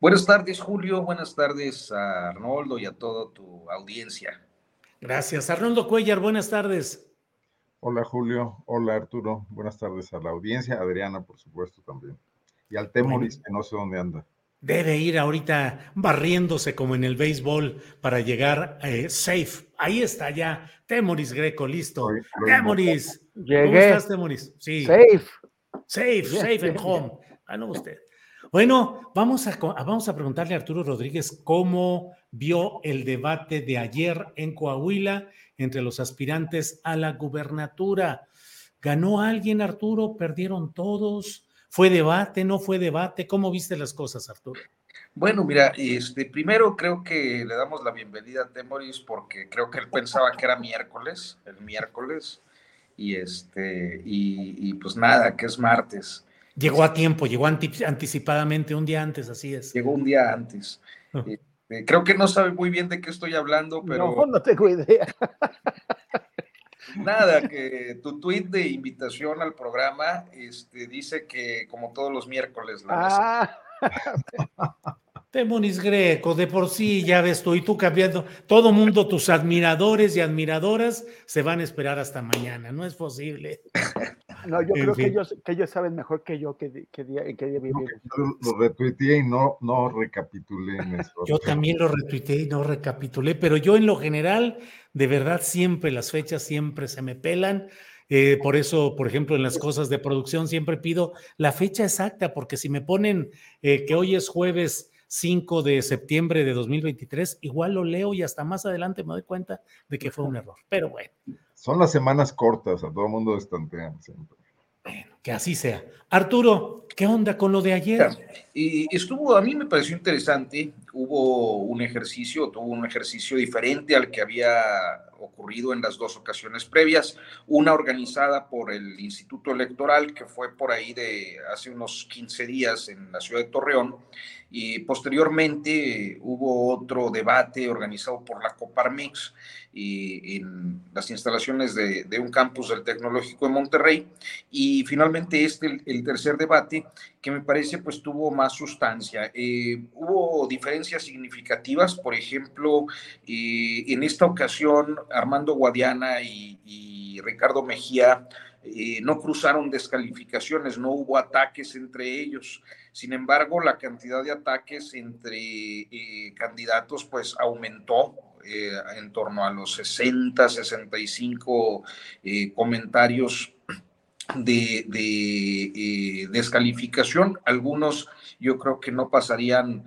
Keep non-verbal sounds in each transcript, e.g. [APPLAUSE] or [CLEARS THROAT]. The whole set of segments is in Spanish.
Buenas tardes, Julio. Buenas tardes a Arnoldo y a toda tu audiencia. Gracias. Arnoldo Cuellar, buenas tardes. Hola Julio, hola Arturo, buenas tardes a la audiencia, Adriana por supuesto también, y al Temoris que no sé dónde anda. Debe ir ahorita barriéndose como en el béisbol para llegar eh, safe. Ahí está ya. Temoris Greco, listo. Lo Temoris. ¿Cómo Llegué. estás, Temoris? Sí. Safe. Safe, safe bien, and home. Ah, no, usted. Bueno, vamos a, co- vamos a preguntarle a Arturo Rodríguez cómo vio el debate de ayer en Coahuila entre los aspirantes a la gubernatura. ¿Ganó alguien, Arturo? ¿Perdieron todos? ¿Fue debate? ¿No fue debate? ¿Cómo viste las cosas, Arturo? Bueno, mira, este, primero creo que le damos la bienvenida a Temoris porque creo que él pensaba que era miércoles, el miércoles, y este, y, y pues nada, que es martes. Llegó a tiempo, llegó anti- anticipadamente, un día antes, así es. Llegó un día antes. Ah. Este, creo que no sabe muy bien de qué estoy hablando, pero No, no tengo idea. nada, que tu tweet de invitación al programa este, dice que como todos los miércoles la Ah, Temoris Greco, de por sí, ya ves tú, y tú cambiando, todo mundo, tus admiradores y admiradoras se van a esperar hasta mañana, no es posible. No, yo En creo que ellos, que ellos saben mejor que yo qué día, en qué día vivimos. que yo lo retuiteé y no, no recapitulé en eso. Yo también lo retuiteé y no recapitulé, pero yo en lo general, de verdad, siempre las fechas siempre se me pelan. eh, por eso, por ejemplo, en las cosas de producción siempre pido la fecha exacta, porque si me ponen eh, que hoy es jueves 5 de septiembre de 2023, igual lo leo y hasta más adelante me doy cuenta de que fue un error. Pero bueno. Son las semanas cortas, a todo el mundo estantean siempre. Que así sea. Arturo, ¿qué onda con lo de ayer? Y estuvo, a mí me pareció interesante, hubo un ejercicio, tuvo un ejercicio diferente al que había ocurrido en las dos ocasiones previas, una organizada por el Instituto Electoral, que fue por ahí de hace unos 15 días en la ciudad de Torreón, y posteriormente hubo otro debate organizado por la Coparmex y en las instalaciones de, un campus del Tecnológico de Monterrey, y finalmente este, el, el tercer debate, que me parece pues tuvo más sustancia. Eh, hubo diferencias significativas, por ejemplo, eh, en esta ocasión Armando Guadiana y, y Ricardo Mejía eh, no cruzaron descalificaciones, no hubo ataques entre ellos. Sin embargo, la cantidad de ataques entre eh, candidatos pues aumentó eh, en torno a los 60, 65 eh, comentarios de, eh, descalificación. Algunos yo creo que no pasarían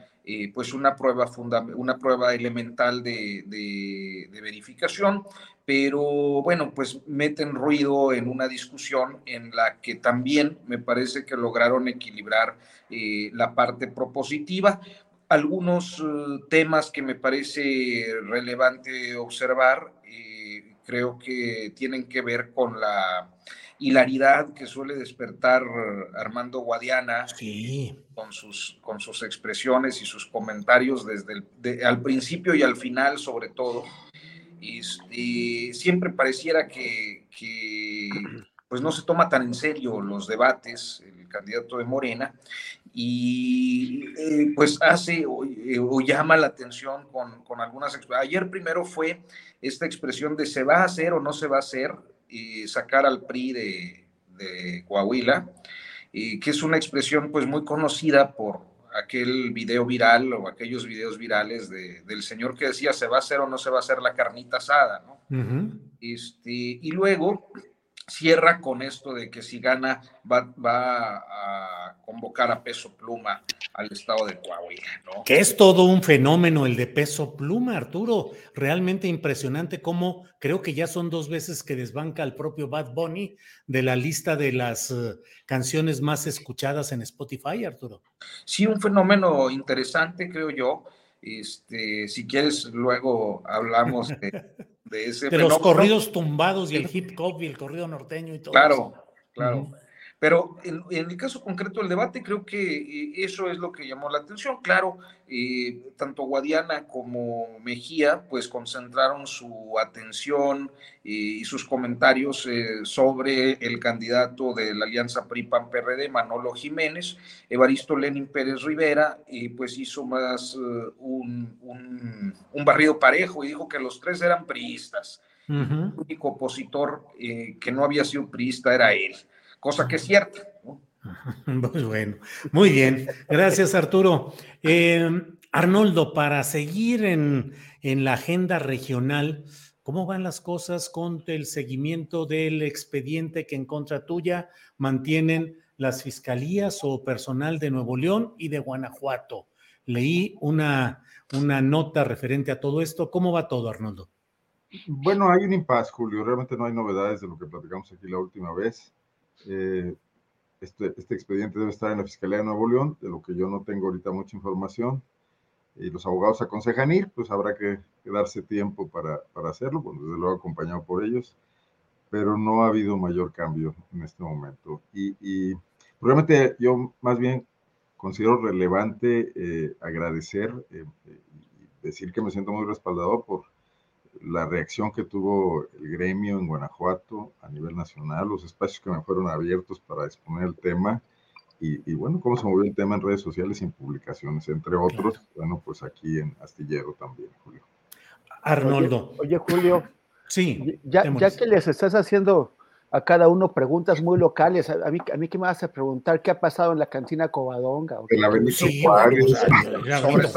pues una prueba, funda una prueba elemental de, verificación, pero bueno, pues meten ruido en una discusión en la que también me parece que lograron equilibrar la parte propositiva. Algunos uh, temas que me parece relevante observar, eh, creo que tienen que ver con la hilaridad que suele despertar Armando Guadiana sí. con, sus, con sus expresiones y sus comentarios desde el, de, al principio y al final sobre todo. Y, y siempre pareciera que, que, pues no se toma tan en serio los debates. Candidato de Morena, y eh, pues hace o, eh, o, llama la atención con, con algunas... Ayer primero fue esta expresión de se va a hacer o no se va a hacer, y sacar al PRI de, de Coahuila, y que es una expresión pues muy conocida por aquel video viral o aquellos videos virales de, del señor que decía se va a hacer o no se va a hacer la carnita asada, ¿no? Uh -huh. este, y luego cierra con esto de que si gana va, va, a convocar a Peso Pluma al estado de Coahuila, ¿no? Que es todo un fenómeno el de Peso Pluma, Arturo. Realmente impresionante cómo creo que ya son dos veces que desbanca al propio Bad Bunny de la lista de las uh, canciones más escuchadas en Spotify, Arturo. Sí, un fenómeno interesante, creo yo. Este, si quieres, luego hablamos de, [LAUGHS] de ese de fenómeno. los corridos tumbados y el hip hop y el corrido norteño y todo claro, eso. Claro, uh -huh. Pero en, en, el caso concreto del debate, creo que eh, eso es lo que llamó la atención. Claro, eh, tanto Guadiana como Mejía, pues concentraron su atención eh, y sus comentarios eh, sobre el candidato de la alianza PRI-PAN-PRD, Manolo Jiménez. Evaristo Lenin Pérez Rivera, y pues hizo más uh, un, un, un, barrido parejo y dijo que los tres eran priistas. Uh -huh. El único opositor eh, que no había sido priista era él cosa que es cierta. ¿no? Muy [LAUGHS] bueno, muy bien. Gracias, Arturo. Eh, Arnoldo, para seguir en, en, la agenda regional, ¿cómo van las cosas con el seguimiento del expediente que en contra tuya mantienen las fiscalías o personal de Nuevo León y de Guanajuato? Leí una, una nota referente a todo esto. ¿Cómo va todo, Arnoldo? Bueno, hay un impasse, Julio. Realmente no hay novedades de lo que platicamos aquí la última vez. Eh, este, este, expediente debe estar en la Fiscalía de Nuevo León, de lo que yo no tengo ahorita mucha información. Y los abogados aconsejan ir, pues habrá que, que darse tiempo para, para hacerlo, bueno, desde luego acompañado por ellos, pero no ha habido mayor cambio en este momento. Y, y realmente yo más bien considero relevante eh, agradecer eh, y decir que me siento muy respaldado por la reacción que tuvo el gremio en Guanajuato a nivel nacional, los espacios que me fueron abiertos para exponer el tema y, y bueno, cómo se movió el tema en redes sociales y en publicaciones, entre otros, claro. bueno, pues aquí en Astillero también, Julio. Arnoldo. Oye, oye Julio. Sí. Ya, ya que les estás haciendo a cada uno preguntas muy locales, a, a, mí, a mí que me vas a preguntar qué ha pasado en la cantina Covadonga. En la Benito sí, Juárez. Sobre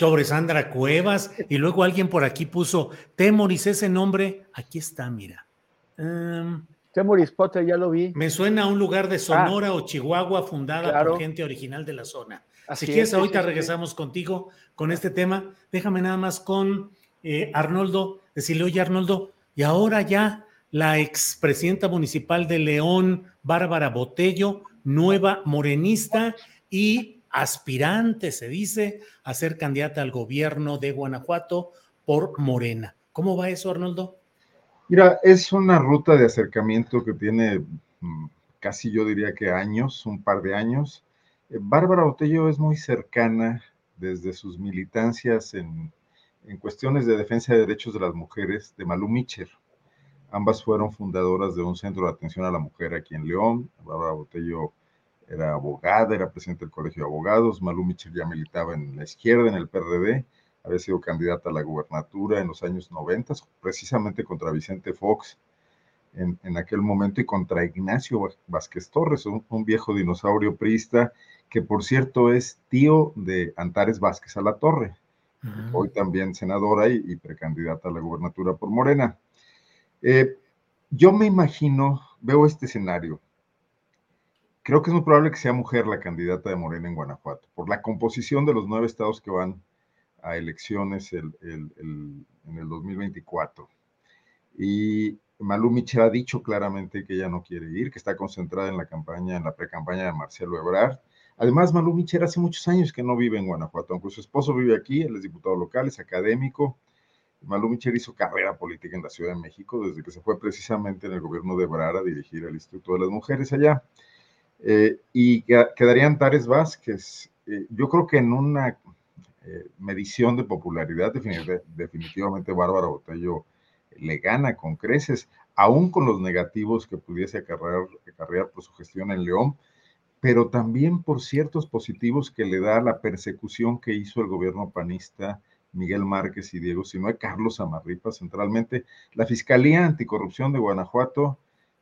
sobre Sandra Cuevas, y luego alguien por aquí puso Temoris, ese nombre, aquí está, mira. Um, Temoris Potter, ya lo vi. Me suena a un lugar de Sonora ah, o Chihuahua fundada claro. por gente original de la zona. Así si quieres, es, ahorita regresamos contigo con este tema. Déjame nada más con eh, Arnoldo, decirle, oye Arnoldo, y ahora ya la expresidenta municipal de León, Bárbara Botello, nueva morenista y aspirante, se dice, a ser candidata al gobierno de Guanajuato por Morena. ¿Cómo va eso, Arnoldo? Mira, es una ruta de acercamiento que tiene mm, casi yo diría que años, un par de años. Eh, Bárbara Botello es muy cercana desde sus militancias en, en, cuestiones de defensa de derechos de las mujeres de Malú Micher. Ambas fueron fundadoras de un centro de atención a la mujer aquí en León. Bárbara Botello era abogada, era presidente del Colegio de Abogados, Malú Michel ya militaba en la izquierda, en el PRD, había sido candidata a la gubernatura en los años 90, precisamente contra Vicente Fox en, en aquel momento y contra Ignacio Vázquez Torres, un, un, viejo dinosaurio priista que por cierto es tío de Antares Vázquez a la Torre, uh -huh. hoy también senadora y, y, precandidata a la gubernatura por Morena. Eh, yo me imagino, veo este escenario, Creo que es muy probable que sea mujer la candidata de Morena en Guanajuato, por la composición de los nueve estados que van a elecciones el, en el 2024. Y Malú Michel ha dicho claramente que ella no quiere ir, que está concentrada en la campaña, en la pre-campaña de Marcelo Ebrard. Además, Malú Michel hace muchos años que no vive en Guanajuato, aunque su esposo vive aquí, él es diputado local, es académico. Malú Michel hizo carrera política en la Ciudad de México desde que se fue precisamente en el gobierno de Ebrard a dirigir el Instituto de las Mujeres allá. Eh, y quedaría Antares Vázquez. Eh, yo creo que en una eh, medición de popularidad, definitivamente, Bárbara Botello le gana con creces, aún con los negativos que pudiese acarrear, por su gestión en León, pero también por ciertos positivos que le da la persecución que hizo el gobierno panista Miguel Márquez y Diego Sinoe, Carlos Amarripa centralmente. La Fiscalía Anticorrupción de Guanajuato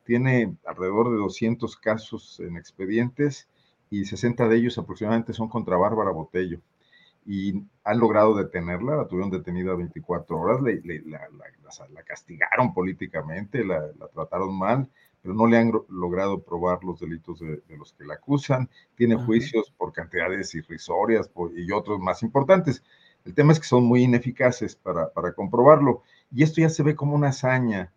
tiene alrededor de 200 casos en expedientes y 60 de ellos aproximadamente son contra Bárbara Botello. Y han logrado detenerla, la tuvieron detenida 24 horas, la, castigaron políticamente, la, trataron mal, pero no le han logrado probar los delitos de, los que la acusan. Tiene juicios por cantidades irrisorias y otros más importantes. El tema es que son muy ineficaces para, para comprobarlo. Y esto ya se ve como una hazaña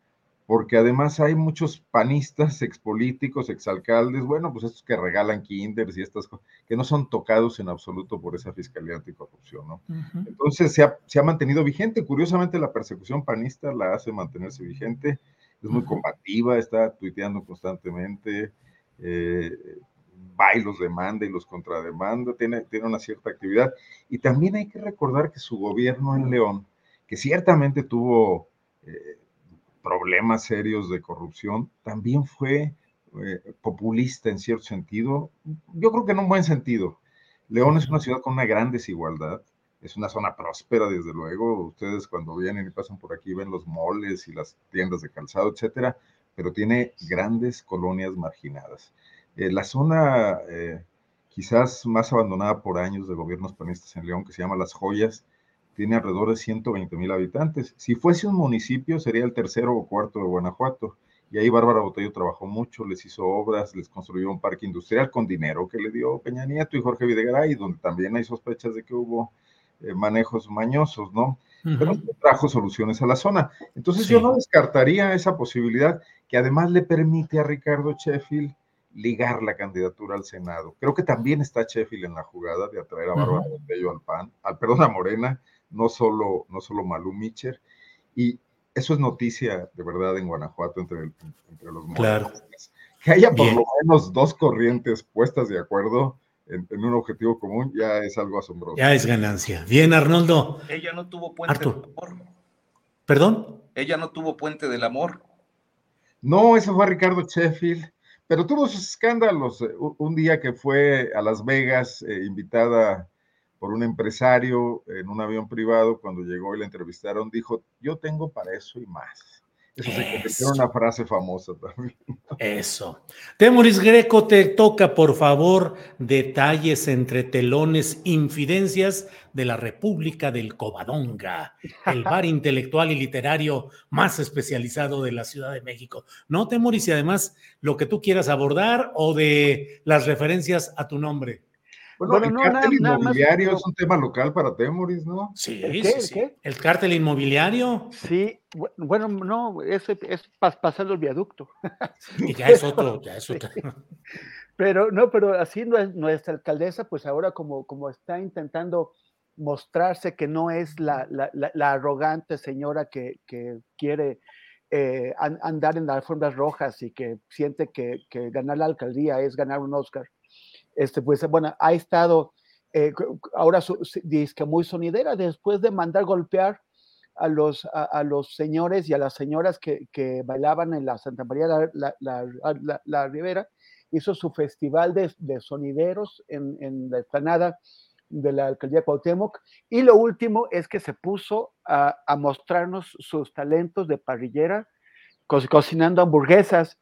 porque además hay muchos panistas, expolíticos, exalcaldes, bueno, pues estos que regalan kinders y estas cosas, que no son tocados en absoluto por esa Fiscalía Anticorrupción, ¿no? Entonces se ha, se ha, mantenido vigente. Curiosamente, la persecución panista la hace mantenerse vigente, es muy combativa, está tuiteando constantemente, eh, va y los demanda y los contrademanda, tiene, tiene una cierta actividad. Y también hay que recordar que su gobierno en León, que ciertamente tuvo... Eh, problemas serios de corrupción, también fue eh, populista en cierto sentido, yo creo que en un buen sentido. León es una ciudad con una gran desigualdad, es una zona próspera, desde luego. Ustedes cuando vienen y pasan por aquí ven los moles y las tiendas de calzado, etcétera, pero tiene grandes colonias marginadas. Eh, la zona eh, quizás más abandonada por años de gobiernos panistas en León, que se llama Las Joyas, tiene alrededor de 120 mil habitantes. Si fuese un municipio, sería el tercero o cuarto de Guanajuato. Y ahí Bárbara Botello trabajó mucho, les hizo obras, les construyó un parque industrial con dinero que le dio Peña Nieto y Jorge Videgaray, donde también hay sospechas de que hubo eh, manejos mañosos, ¿no? Pero trajo soluciones a la zona. Entonces yo no descartaría esa posibilidad que además le permite a Ricardo Sheffield ligar la candidatura al Senado. Creo que también está Sheffield en la jugada de atraer a Bárbara Botello al PAN, al perdón, a Morena, no solo, no solo Malú Micher. Y eso es noticia de verdad en Guanajuato entre, entre los claro. Que haya por lo menos dos corrientes puestas de acuerdo en, un objetivo común ya es algo asombroso. Ya es ganancia. Bien, Arnoldo. Ella no tuvo puente del amor. ¿Perdón? Ella no tuvo puente del amor. No, ese fue Ricardo Sheffield, pero tuvo sus escándalos. Eh, un día que fue a Las Vegas, eh, invitada por un empresario en un avión privado, cuando llegó y le entrevistaron, dijo, yo tengo para eso y más. Eso, se convirtió en una frase famosa también. Eso. Temoris Greco, te toca, por favor, detalles entre telones, infidencias de la República del Covadonga, el bar [LAUGHS] intelectual y literario más especializado de la Ciudad de México. ¿No, Temoris? Y además, lo que tú quieras abordar o de las referencias a tu nombre. Bueno, el cártel inmobiliario es un tema local para Temoris, ¿no? Sí, sí, sí. ¿El cártel inmobiliario? Sí, bueno, no, es, es pasando el viaducto. Y ya es otro, [LAUGHS] ya es otro. Pero no, pero así nuestra alcaldesa, pues ahora como, como está intentando mostrarse que no es la, la, arrogante señora que, que quiere eh, andar en las alfombras rojas y que siente que, que ganar la alcaldía es ganar un Oscar este, pues bueno, ha estado eh, ahora dice que muy sonidera después de mandar golpear a los, a, los señores y a las señoras que, que bailaban en la Santa María la, la, la, Ribera, hizo su festival de, de sonideros en, en, la explanada de la alcaldía Cuauhtémoc y lo último es que se puso a, a mostrarnos sus talentos de parrillera cocinando hamburguesas.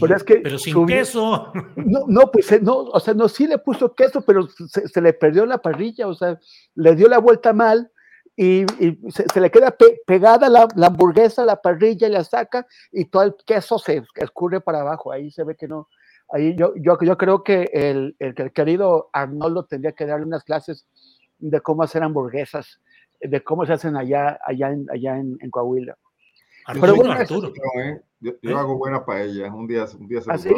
pero, es que pero sin queso. No, no, pues eh, no, o sea, no, sí le puso queso, pero se, le perdió la parrilla, o sea, le dio la vuelta mal y, se, le queda pegada la, hamburguesa a la parrilla y la saca y todo el queso se escurre para abajo. Ahí se ve que no. Ahí yo, yo, yo creo que el, el, el querido Arnoldo tendría que darle unas clases de cómo hacer hamburguesas, de cómo se hacen allá, allá, en, allá en Coahuila. Pero bueno, Arturo. ¿eh? Yo, ¿Eh? hago buena paella, un día, un día se ¿Ah, sí?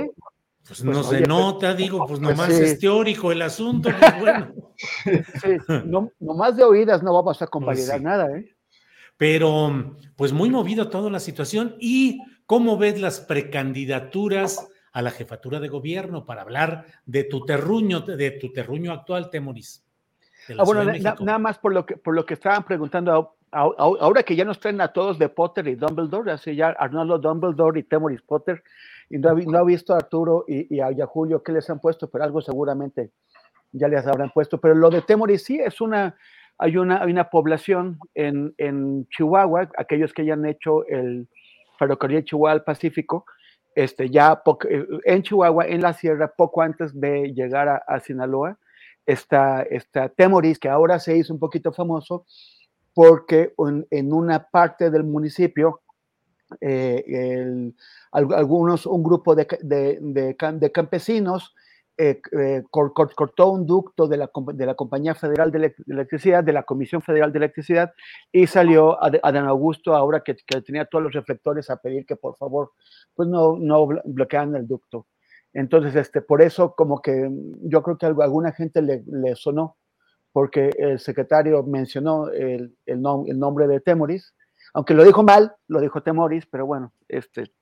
Pues, no se nota, digo, pues nomás es teórico el asunto, pues bueno. [LAUGHS] Sí, no, nomás de oídas no vamos a convalidar nada, ¿eh? Pero, pues muy movido toda la situación. ¿Y cómo ves las precandidaturas a la jefatura de gobierno para hablar de tu terruño, de tu terruño actual, Temoris? Ah, bueno, nada más por lo que por lo que estaban preguntando ahora que ya nos traen a todos de Potter y Dumbledore, así ya Arnoldo Dumbledore y Temoris Potter, y no, no ha visto a Arturo y, a, Julio qué les han puesto, pero algo seguramente ya les habrán puesto. Pero lo de Temoris sí es una, hay una, hay una población en, en Chihuahua, aquellos que hayan hecho el ferrocarril Chihuahua al Pacífico, este, ya eh, en Chihuahua, en la sierra, poco antes de llegar a, a Sinaloa, está, está Temoris, que ahora se hizo un poquito famoso, porque en, una parte del municipio, eh, algunos, un grupo de, de, campesinos eh, eh, cortó un ducto de la, de la Compañía Federal de Electricidad, de la Comisión Federal de Electricidad, y salió a, Dan Augusto, ahora que, tenía todos los reflectores, a pedir que por favor pues no, no bloquearan el ducto. Entonces, este, por eso como que yo creo que a alguna gente le, le sonó porque el secretario mencionó el, el, nombre de Temoris, aunque lo dijo mal, lo dijo Temoris, pero bueno, este,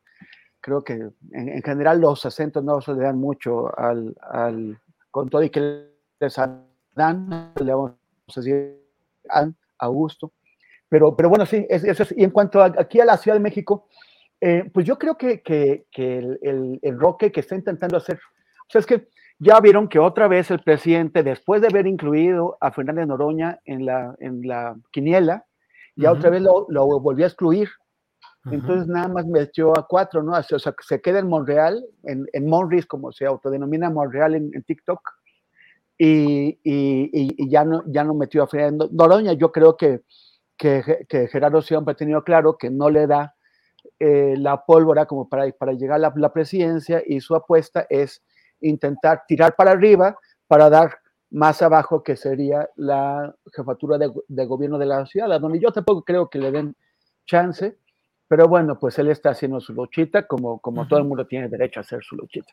creo que en, general los acentos no se le dan mucho al, al con todo y que les dan, le vamos a decir Augusto. Pero, pero bueno, sí, es, Y en cuanto aquí a la Ciudad de México, eh, pues yo creo que, que, que el, el, el, Roque que está intentando hacer, o sea, es que ya vieron que otra vez el presidente, después de haber incluido a Fernández Noroña en la, en la quiniela, ya otra vez lo, lo, volvió a excluir. Entonces nada más metió a cuatro, ¿no? O sea, se queda en Monreal, en, en Monris, como se autodenomina Monreal en, en TikTok, y, y, y, ya, no, ya no metió a Fernández Noroña. Yo creo que, que, que Gerardo siempre ha tenido claro que no le da eh, la pólvora como para, para llegar a la, la presidencia y su apuesta es intentar tirar para arriba para dar más abajo, que sería la jefatura de, gobierno de la ciudad, donde yo tampoco creo que le den chance, pero bueno, pues él está haciendo su luchita, como, como todo el mundo tiene derecho a hacer su luchita.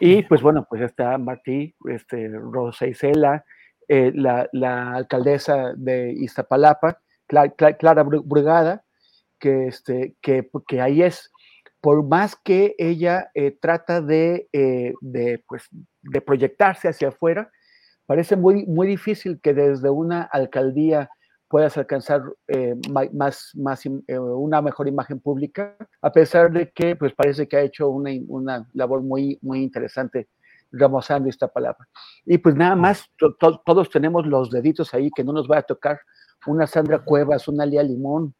Y pues bueno, pues está Martí, este, Rosa Isela, eh, la, la, alcaldesa de Iztapalapa, Clara, Brugada, que, este, que, que ahí es por más que ella eh, trata de, eh, de, pues, de, proyectarse hacia afuera, parece muy, muy difícil que desde una alcaldía puedas alcanzar eh, más, más, una mejor imagen pública, a pesar de que pues, parece que ha hecho una, una labor muy, muy interesante remozando esta palabra. Y pues nada más, todos tenemos los deditos ahí, que no nos va a tocar una Sandra Cuevas, una Lía Limón,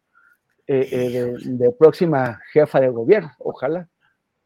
eh, eh, de, próxima jefa de gobierno, ojalá.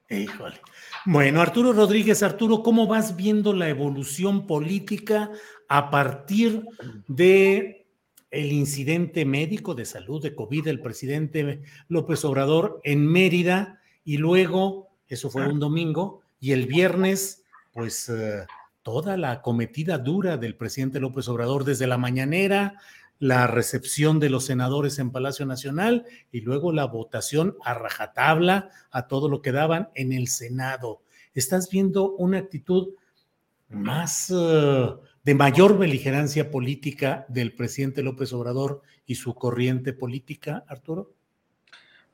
Híjole. Bueno, Arturo Rodríguez, Arturo, ¿cómo vas viendo la evolución política a partir de el incidente médico de salud de COVID del presidente López Obrador en Mérida y luego, eso fue un domingo, y el viernes, pues eh, toda la cometida dura del presidente López Obrador desde la mañanera, la recepción de los senadores en Palacio Nacional y luego la votación a rajatabla a todo lo que daban en el Senado. ¿Estás viendo una actitud más eh, de mayor beligerancia política del presidente López Obrador y su corriente política, Arturo?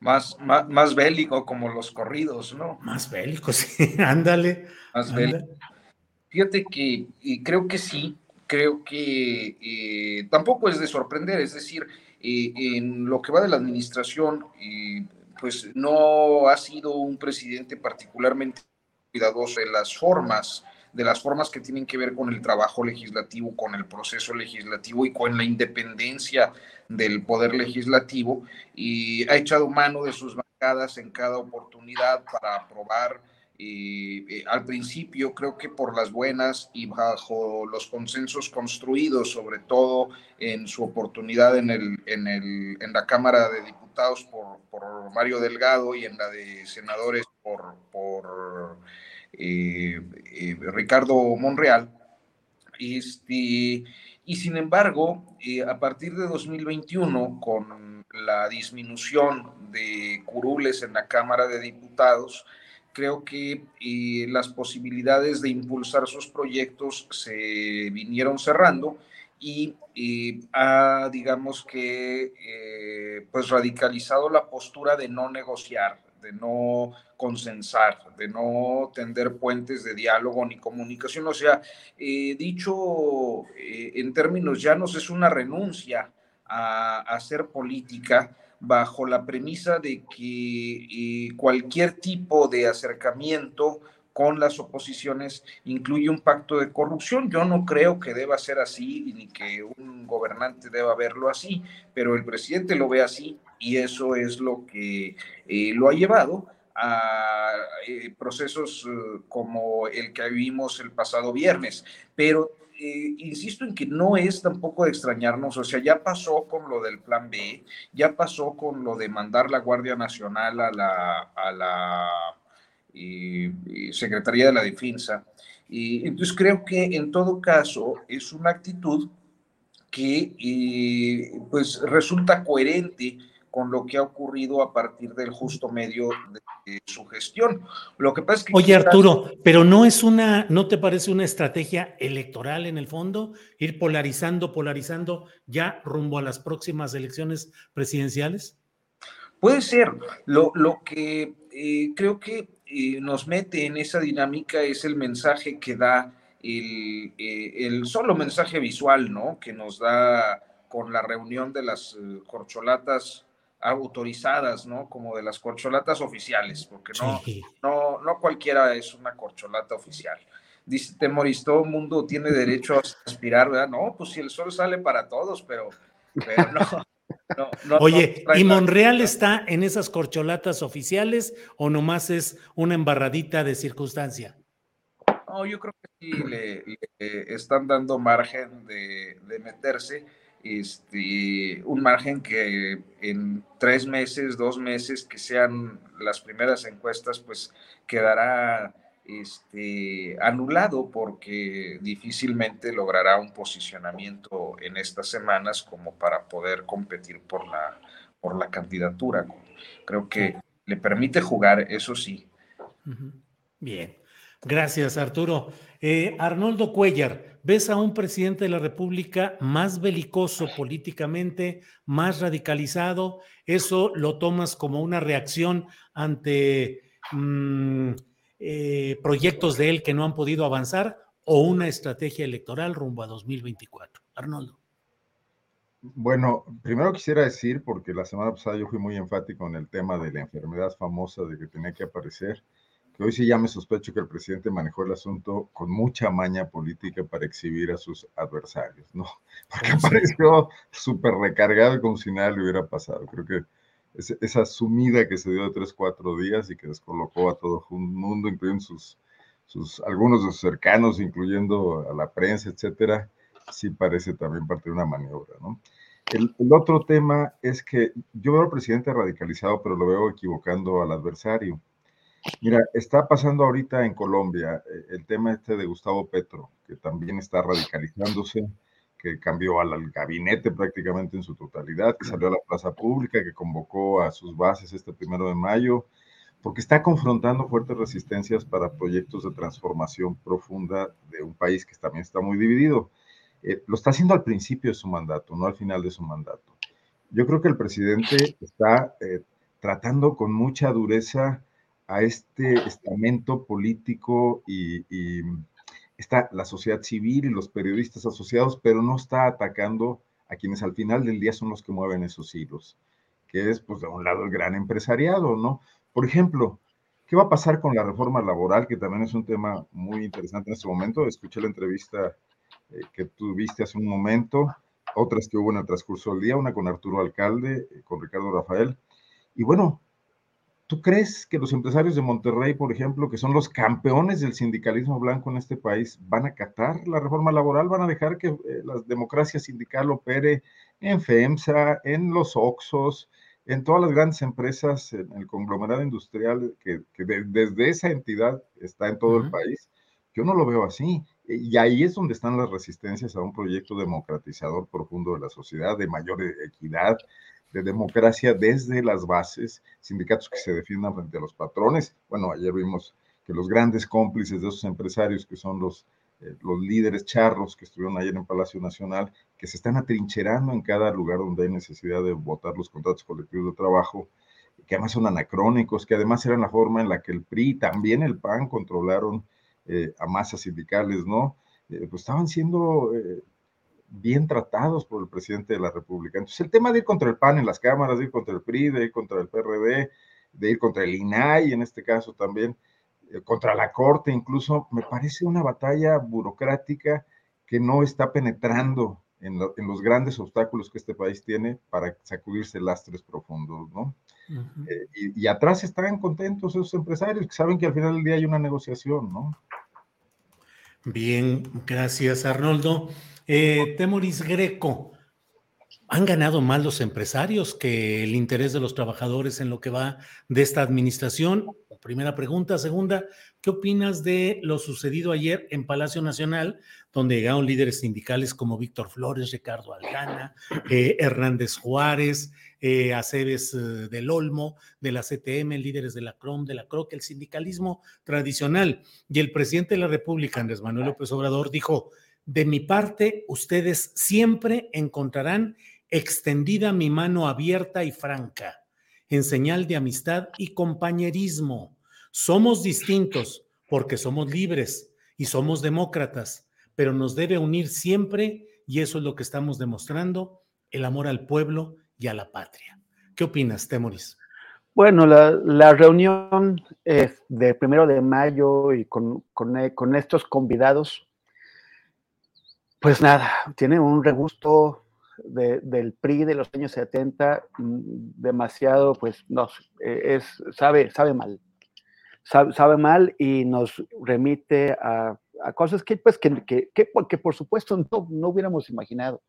Más, más, bélico como los corridos, ¿no? Más bélico, [LAUGHS] sí, ándale. Más bélico. Fíjate que creo que sí, creo que eh, tampoco es de sorprender, es decir, eh, en lo que va de la administración, eh, pues no ha sido un presidente particularmente cuidadoso de las formas, de las formas que tienen que ver con el trabajo legislativo, con el proceso legislativo y con la independencia del poder legislativo, y ha echado mano de sus bancadas en cada oportunidad para aprobar eh, al principio creo que por las buenas y bajo los consensos construidos, sobre todo en su oportunidad en, el, en, el, en la Cámara de Diputados por, Mario Delgado y en la de senadores por, por eh, eh, Ricardo Monreal. Este, y sin embargo, a partir de 2021, con la disminución de curules en la Cámara de Diputados, creo que eh, las posibilidades de impulsar sus proyectos se vinieron cerrando y eh, ha, digamos que, eh, pues radicalizado la postura de no negociar, de no consensar, de no tender puentes de diálogo ni comunicación. O sea, dicho en términos llanos, es una renuncia a, hacer política bajo la premisa de que eh, cualquier tipo de acercamiento con las oposiciones incluye un pacto de corrupción. Yo no creo que deba ser así ni que un gobernante deba verlo así, pero el presidente lo ve así y eso es lo que eh, lo ha llevado a eh, procesos como el que vivimos el pasado viernes. Pero insisto en que no es tampoco de extrañarnos, o sea, ya pasó con lo del plan B, ya pasó con lo de mandar la Guardia Nacional a la, a la Secretaría de la Defensa. Y entonces creo que en todo caso es una actitud que eh, pues resulta coherente con lo que ha ocurrido a partir del justo medio de, su gestión. Lo que pasa es que Oye Arturo, pero no es una, ¿no te parece una estrategia electoral en el fondo ir polarizando, polarizando ya rumbo a las próximas elecciones presidenciales? Puede ser. Lo, lo que eh, creo que nos mete en esa dinámica es el mensaje que da el, eh, el, solo mensaje visual, ¿no? Que nos da con la reunión de las eh, corcholatas autorizadas, ¿no? Como de las corcholatas oficiales, porque no, no, no cualquiera es una corcholata oficial. Dice Temoris, todo el mundo tiene derecho a aspirar, ¿verdad? No, pues si el sol sale para todos, pero, pero no, [LAUGHS] Oye, ¿y Monreal está en esas corcholatas oficiales o nomás es una embarradita de circunstancia? No, yo creo que sí le, están dando margen de, meterse, este, un margen que en tres meses, dos meses, que sean las primeras encuestas, pues quedará este, anulado porque difícilmente logrará un posicionamiento en estas semanas como para poder competir por la, por la candidatura. Creo que le permite jugar, eso sí. Bien, gracias Arturo. Eh, Arnoldo Cuellar, ¿ves a un presidente de la República más belicoso políticamente, más radicalizado? ¿Eso lo tomas como una reacción ante... Mm, eh, proyectos de él que no han podido avanzar o una estrategia electoral rumbo a 2024. Arnoldo. Bueno, primero quisiera decir, porque la semana pasada yo fui muy enfático en el tema de la enfermedad famosa de que tenía que aparecer, que hoy sí ya me sospecho que el presidente manejó el asunto con mucha maña política para exhibir a sus adversarios, ¿no? [LAUGHS] Porque apareció súper recargado y como si nada le hubiera pasado. Creo que esa sumida que se dio de tres, cuatro días y que descolocó a todo un mundo, incluyendo sus, sus, algunos de sus cercanos, incluyendo a la prensa, etcétera, sí parece también parte de una maniobra, ¿no? El, el, otro tema es que yo veo al presidente radicalizado, pero lo veo equivocando al adversario. Mira, está pasando ahorita en Colombia eh, el tema este de Gustavo Petro, que también está radicalizándose que cambió al, gabinete prácticamente en su totalidad, que salió a la plaza pública, que convocó a sus bases este primero de mayo, porque está confrontando fuertes resistencias para proyectos de transformación profunda de un país que también está muy dividido. Eh, lo está haciendo al principio de su mandato, no al final de su mandato. Yo creo que el presidente está eh, tratando con mucha dureza a este estamento político y está la sociedad civil y los periodistas asociados, pero no está atacando a quienes al final del día son los que mueven esos hilos, que es, pues, de un lado el gran empresariado, ¿no? Por ejemplo, ¿qué va a pasar con la reforma laboral, que también es un tema muy interesante en este momento? Escuché la entrevista eh, que tuviste hace un momento, otras que hubo en el transcurso del día, una con Arturo Alcalde, eh, con Ricardo Rafael, y bueno, ¿Tú crees que los empresarios de Monterrey, por ejemplo, que son los campeones del sindicalismo blanco en este país, van a acatar la reforma laboral? ¿Van a dejar que eh, la democracia sindical opere en FEMSA, en los OXOS, en todas las grandes empresas, en el conglomerado industrial que, desde esa entidad está en todo el país? Yo no lo veo así. Y ahí es donde están las resistencias a un proyecto democratizador profundo de la sociedad, de mayor equidad, de democracia desde las bases, sindicatos que se defiendan frente a los patrones. Bueno, ayer vimos que los grandes cómplices de esos empresarios, que son los, eh, los líderes charros que estuvieron ayer en Palacio Nacional, que se están atrincherando en cada lugar donde hay necesidad de votar los contratos colectivos de trabajo, que además son anacrónicos, que además eran la forma en la que el PRI, también el PAN, controlaron eh, a masas sindicales, ¿no? Eh, pues estaban siendo bien tratados por el presidente de la República. Entonces, el tema de ir contra el PAN en las cámaras, de ir contra el PRI, de ir contra el PRD, de ir contra el INAI en este caso también, eh, contra la Corte incluso, me parece una batalla burocrática que no está penetrando en, los grandes obstáculos que este país tiene para sacudirse lastres profundos, ¿no? Eh, y, y, atrás están contentos esos empresarios que saben que al final del día hay una negociación, ¿no? Bien, gracias Arnoldo. Eh, Temoris Greco, ¿han ganado más los empresarios que el interés de los trabajadores en lo que va de esta administración? Primera pregunta. Segunda, ¿qué opinas de lo sucedido ayer en Palacio Nacional, donde llegaron líderes sindicales como Víctor Flores, Ricardo Algana, eh, Hernández Juárez, eh, Aceves eh, del Olmo, de la CTM, líderes de la CROM, de la CROC, el sindicalismo tradicional? Y el presidente de la República, Andrés Manuel López Obrador, dijo, de mi parte, ustedes siempre encontrarán extendida mi mano abierta y franca en señal de amistad y compañerismo. Somos distintos porque somos libres y somos demócratas, pero nos debe unir siempre, y eso es lo que estamos demostrando, el amor al pueblo y a la patria. ¿Qué opinas, Temoris? Bueno, la, reunión de primero de mayo y con, con estos convidados, pues nada, tiene un regusto del PRI de los años 70 mm, demasiado, pues, no, e, es, sabe, sabe mal. Sabe, mal y nos remite a, cosas que, pues, que, que, que, por supuesto no, no hubiéramos imaginado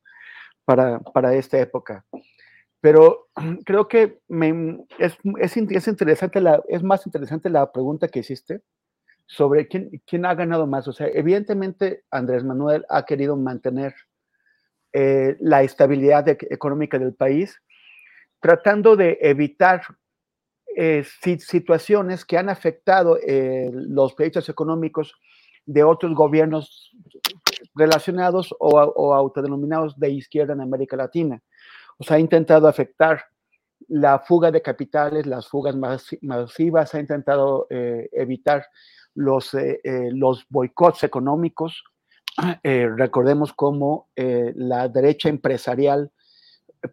para, para esta época. Pero [CLEARS THROAT] creo que me, es, es, es, interesante la, es más interesante la pregunta que hiciste sobre quién, quién ha ganado más. O sea, evidentemente Andrés Manuel ha querido mantener eh, la estabilidad económica del país, tratando de evitar eh, situaciones que han afectado eh, los proyectos económicos de otros gobiernos relacionados o, autodenominados de izquierda en América Latina. O sea, ha intentado afectar la fuga de capitales, las fugas masivas, ha intentado evitar los boicots económicos, eh, recordemos cómo eh, la derecha empresarial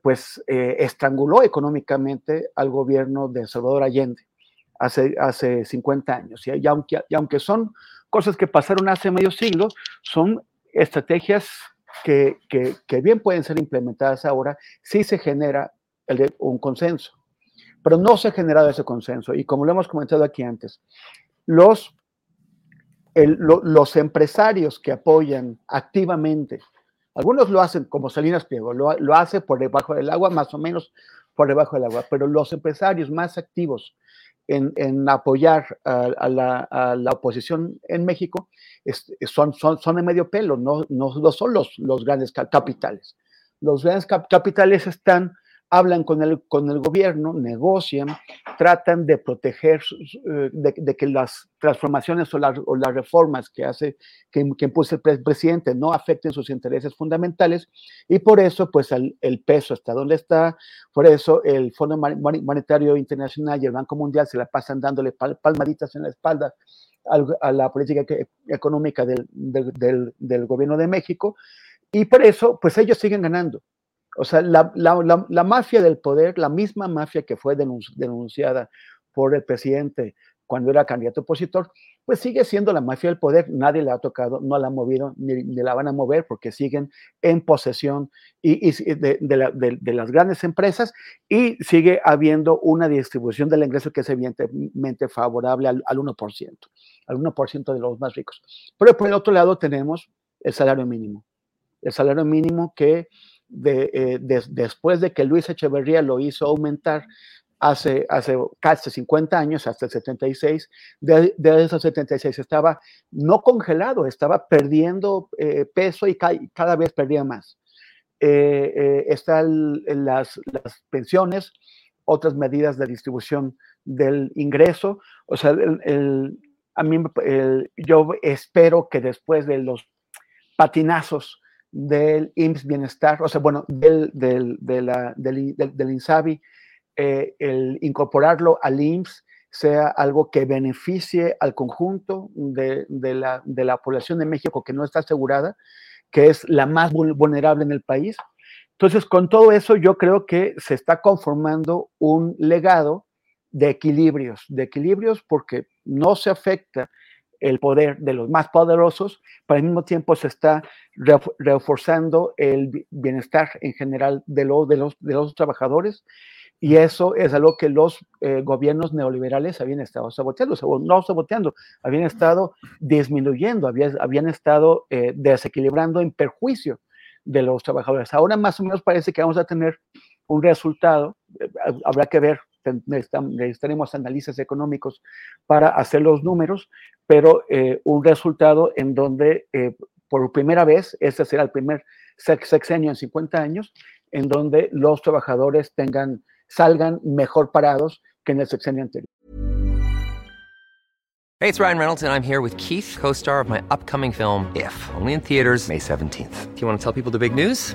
pues eh, estranguló económicamente al gobierno de Salvador Allende hace, hace 50 años. Y, aunque, aunque son cosas que pasaron hace medio siglo, son estrategias que, que, bien pueden ser implementadas ahora si se genera un consenso. Pero no se ha generado ese consenso. Y como lo hemos comentado aquí antes, los los empresarios que apoyan activamente, algunos lo hacen como Salinas Pliego, lo, hace por debajo del agua, más o menos por debajo del agua, pero los empresarios más activos en, apoyar a, la, oposición en México son, son, de medio pelo, no, no, son los grandes capitales. Los grandes capitales están hablan con el, con el gobierno, negocian, tratan de proteger, eh, de, que las transformaciones o, las reformas que hace, que, que el presidente no afecten sus intereses fundamentales y por eso pues el, peso está donde está, por eso el Fondo Monetario Internacional y el Banco Mundial se la pasan dándole palmaditas en la espalda a la política económica del, del, del gobierno de México y por eso pues ellos siguen ganando o sea, la, mafia del poder, la misma mafia que fue denunciada por el presidente cuando era candidato opositor, pues sigue siendo la mafia del poder, nadie la ha tocado, no la ha movido, ni, la van a mover porque siguen en posesión y, de, las grandes empresas y sigue habiendo una distribución del ingreso que es evidentemente favorable al, al 1%, al 1% de los más ricos. Pero por el otro lado tenemos el salario mínimo, el salario mínimo que eh, de, después de que Luis Echeverría lo hizo aumentar hace, hace casi 50 años, hasta el 76, de, de esos 76 estaba no congelado, estaba perdiendo eh, peso y cada vez perdía más. Eh, están las, las, pensiones, otras medidas de distribución del ingreso. O sea, el, a mí, yo espero que después de los patinazos del IMSS Bienestar, o sea, bueno, del, del, del INSABI, eh, el incorporarlo al IMSS sea algo que beneficie al conjunto de, de, la, de, la, población de México que no está asegurada que es la más vulnerable en el país. Entonces, con todo eso, yo creo que se está conformando un legado de equilibrios, de equilibrios porque no se afecta el poder de los más poderosos, pero al mismo tiempo se está reforzando el bienestar en general de, de, los, de los trabajadores y eso es algo que los eh, gobiernos neoliberales habían estado saboteando, no saboteando, habían estado disminuyendo, habían, habían estado eh, desequilibrando en perjuicio de los trabajadores. Ahora más o menos parece que vamos a tener un resultado, eh, habrá que ver, necesitaremos análisis económicos para hacer los números, pero un resultado en donde por primera vez, este será el primer sexenio en 50 años, en donde los trabajadores tengan salgan mejor parados que en el sexenio anterior. Hey, it's Ryan Reynolds and I'm here with Keith, co-star of my upcoming film If, only in theaters May 17th. Do you want to tell people the big news?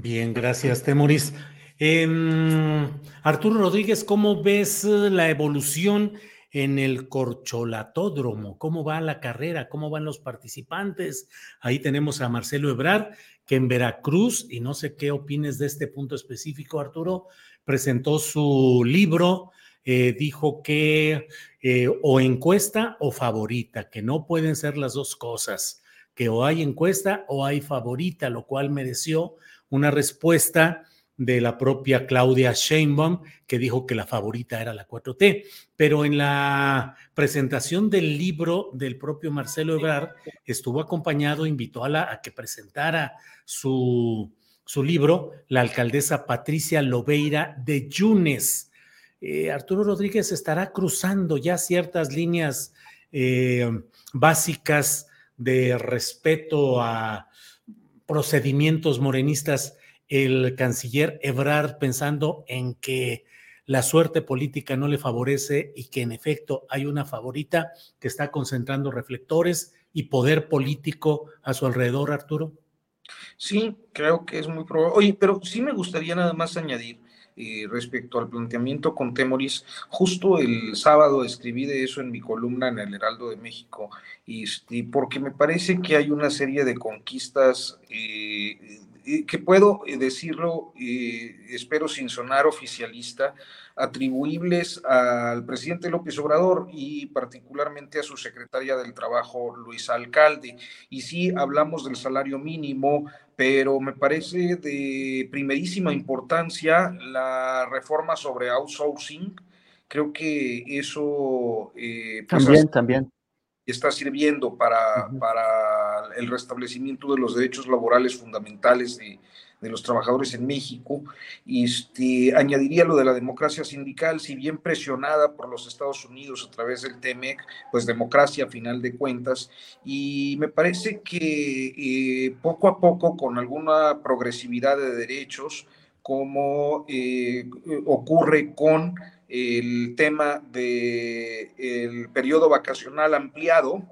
Bien, gracias, Temoris. Eh, Arturo Rodríguez, ¿cómo ves la evolución en el corcholatódromo? ¿Cómo va la carrera? ¿Cómo van los participantes? Ahí tenemos a Marcelo Ebrar, que en Veracruz, y no sé qué opines de este punto específico, Arturo, presentó su libro, eh, dijo que eh, o encuesta o favorita, que no pueden ser las dos cosas, que o hay encuesta o hay favorita, lo cual mereció una respuesta de la propia Claudia Sheinbaum, que dijo que la favorita era la 4T. Pero en la presentación del libro del propio Marcelo Ebrard, estuvo acompañado, invitó a, la, a que presentara su, su, libro la alcaldesa Patricia Lobeira de Yunes. Eh, Arturo Rodríguez estará cruzando ya ciertas líneas eh, básicas de respeto a procedimientos morenistas el canciller Ebrard pensando en que la suerte política no le favorece y que en efecto hay una favorita que está concentrando reflectores y poder político a su alrededor, Arturo? Sí, creo que es muy probable. Oye, pero sí me gustaría nada más añadir eh, respecto al planteamiento con Temoris. Justo el sábado escribí de eso en mi columna en el Heraldo de México, y, este, porque me parece que hay una serie de conquistas eh, que puedo eh, decirlo, espero sin sonar oficialista, atribuibles al presidente López Obrador y particularmente a su secretaria del Trabajo, Luisa Alcalde. Y sí, hablamos del salario mínimo, pero me parece de primerísima importancia la reforma sobre outsourcing. Creo que eso... Eh, pues, también, también está sirviendo para, para, el restablecimiento de los derechos laborales fundamentales de, de los trabajadores en México. Y este, añadiría lo de la democracia sindical, si bien presionada por los Estados Unidos a través del TEMEC, pues democracia a final de cuentas. Y me parece que eh, poco a poco, con alguna progresividad de derechos, como eh, ocurre con el tema del el periodo vacacional ampliado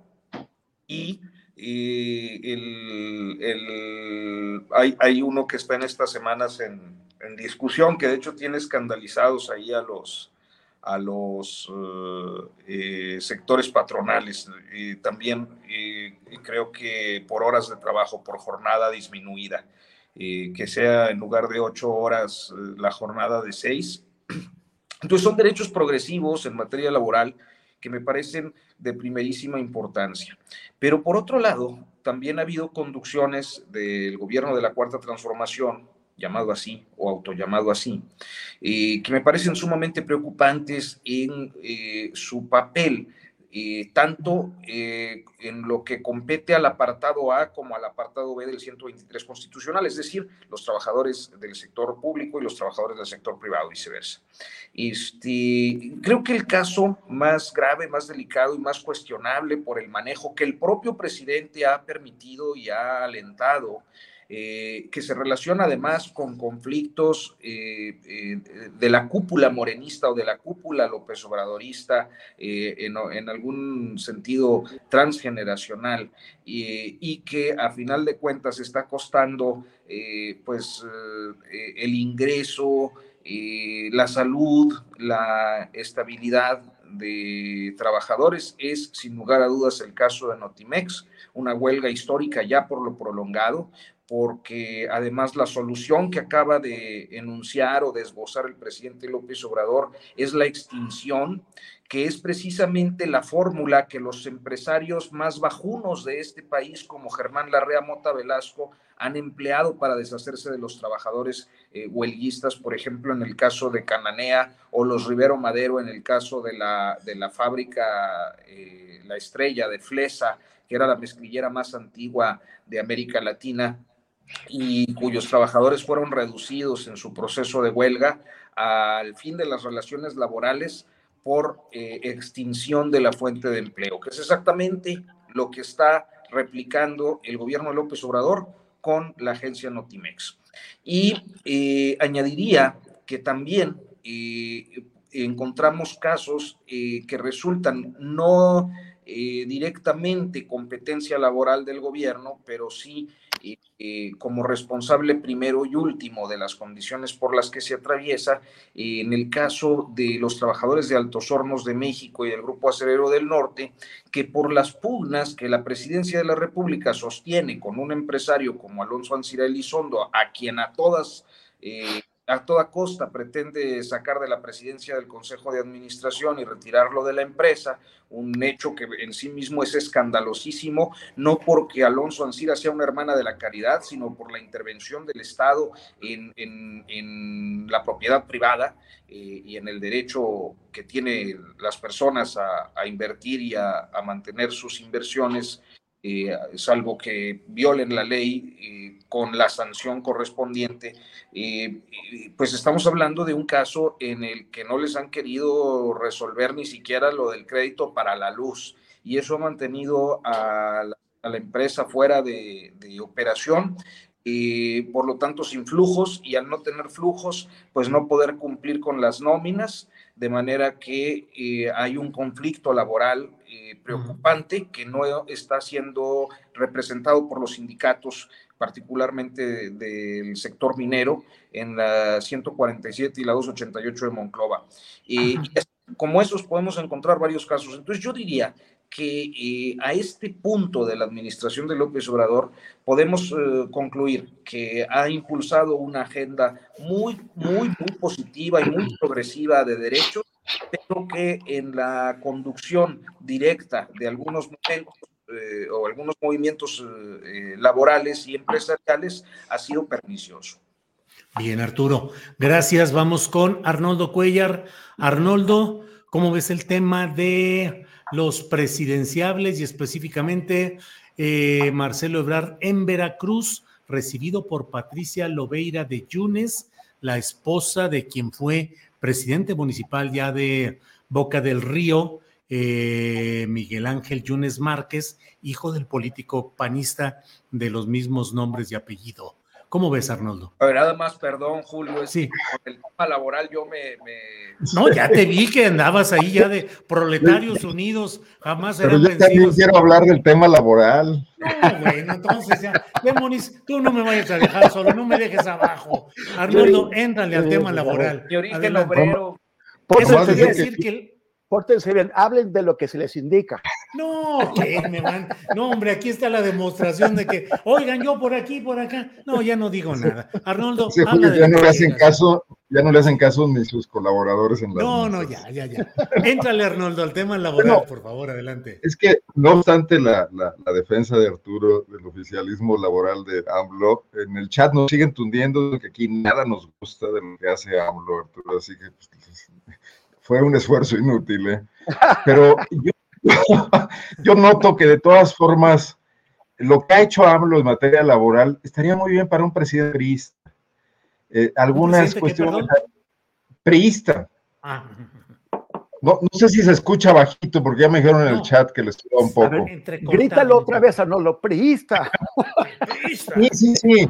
y el, el, hay, hay, uno que está en estas semanas en, discusión, que de hecho tiene escandalizados ahí a los, a los eh, sectores patronales. y también creo que por horas de trabajo, por jornada disminuida, que sea en lugar de ocho horas eh, la jornada de seis. Entonces son derechos progresivos en materia laboral que me parecen de primerísima importancia. Pero por otro lado, también ha habido conducciones del gobierno de la Cuarta Transformación llamado así o autollamado así, eh, que me parecen sumamente preocupantes en eh, su papel, eh, tanto en lo que compete al apartado A como al apartado B del 123 constitucional, es decir, los trabajadores del sector público y los trabajadores del sector privado, viceversa. Este, creo que el caso más grave, más delicado y más cuestionable por el manejo que el propio presidente ha permitido y ha alentado eh, que se relaciona además con conflictos eh, eh, de la cúpula morenista o de la cúpula López Obradorista, en, algún sentido transgeneracional, y que a final de cuentas está costando pues el ingreso, la salud, la estabilidad de trabajadores. Es sin lugar a dudas el caso de Notimex, una huelga histórica ya por lo prolongado, porque además la solución que acaba de enunciar o de esbozar el presidente López Obrador es la extinción, que es precisamente la fórmula que los empresarios más bajunos de este país, como Germán Larrea Mota Velasco, han empleado para deshacerse de los trabajadores eh, huelguistas, por ejemplo, en el caso de Cananea o los Rivero Madero en el caso de la, de la fábrica eh, La Estrella de Flesa, que era la mezclillera más antigua de América Latina y cuyos trabajadores fueron reducidos en su proceso de huelga al fin de las relaciones laborales por eh, extinción de la fuente de empleo, que es exactamente lo que está replicando el gobierno de López Obrador con la agencia Notimex. Y eh, añadiría que también eh, encontramos casos que resultan no directamente competencia laboral del gobierno, pero sí eh, como responsable primero y último de las condiciones por las que se atraviesa, eh, en el caso de los trabajadores de Altos Hornos de México y del Grupo Acerero del Norte, que por las pugnas que la presidencia de la República sostiene con un empresario como Alonso Ancira Elizondo, a quien a todas eh, a toda costa pretende sacar de la presidencia del Consejo de Administración y retirarlo de la empresa, un hecho que en sí mismo es escandalosísimo, no porque Alonso Ancira sea una hermana de la caridad, sino por la intervención del Estado en, la propiedad privada eh, y en el derecho que tienen las personas a, invertir y a mantener sus inversiones eh, salvo que violen la ley eh, con la sanción correspondiente, eh, pues estamos hablando de un caso en el que no les han querido resolver ni siquiera lo del crédito para la luz y eso ha mantenido a la, empresa fuera de, de operación. por lo tanto, sin flujos y al no tener flujos, pues no poder cumplir con las nóminas, de manera que eh, hay un conflicto laboral eh, preocupante que no está siendo representado por los sindicatos, particularmente del sector minero, en la 147 y la 288 de Monclova. y como esos podemos encontrar varios casos. Entonces yo diría que eh, a este punto de la administración de López Obrador podemos eh, concluir que ha impulsado una agenda muy, muy, muy positiva y muy progresiva de derechos, pero que en la conducción directa de algunos momentos eh, o algunos movimientos laborales y empresariales ha sido pernicioso. Bien, Arturo. Gracias. Vamos con Arnoldo Cuellar. Arnoldo, ¿cómo ves el tema de los presidenciables y específicamente eh, Marcelo Ebrard en Veracruz, recibido por Patricia Lobeira de Yunes, la esposa de quien fue presidente municipal ya de Boca del Río, eh, Miguel Ángel Yunes Márquez, hijo del político panista de los mismos nombres y apellido. ¿Cómo ves, Arnoldo? A ver, nada más, perdón, Julio, sí. con el tema laboral yo me, No, ya te vi que andabas ahí ya de proletarios unidos, jamás Pero yo también quiero hablar del tema laboral. No, bueno, entonces ya, Demonis, tú no me vayas a dejar solo, no me dejes abajo. Arnoldo, éntrale al tema laboral. Mi origen obrero. Por eso decir que... Pórtense bien, hablen de lo que se les indica. No, ¿qué me van? No, hombre, aquí está la demostración de que, oigan, yo por aquí, por acá. No, ya no digo nada. Arnoldo, ya no le hacen caso, ya no le hacen caso ni sus colaboradores en la. No, no, ya, ya, ya. Éntrale, Arnoldo, al tema laboral, por favor, adelante. Es que, no obstante la, la, defensa de Arturo del oficialismo laboral de AMLO, en el chat nos siguen tundiendo que aquí nada nos gusta de lo que hace AMLO, Arturo, así que pues, fue un esfuerzo inútil, ¿eh? Pero yo [LAUGHS] yo noto que de todas formas, lo que ha hecho AMLO en materia laboral estaría muy bien para un presidente priista. Eh, algunas cuestiones. Priista. Ah. No, no, sé si se escucha bajito, porque ya me dijeron en el chat que le suba un poco. grítalo otra vez a no lo priista. sí, sí, sí.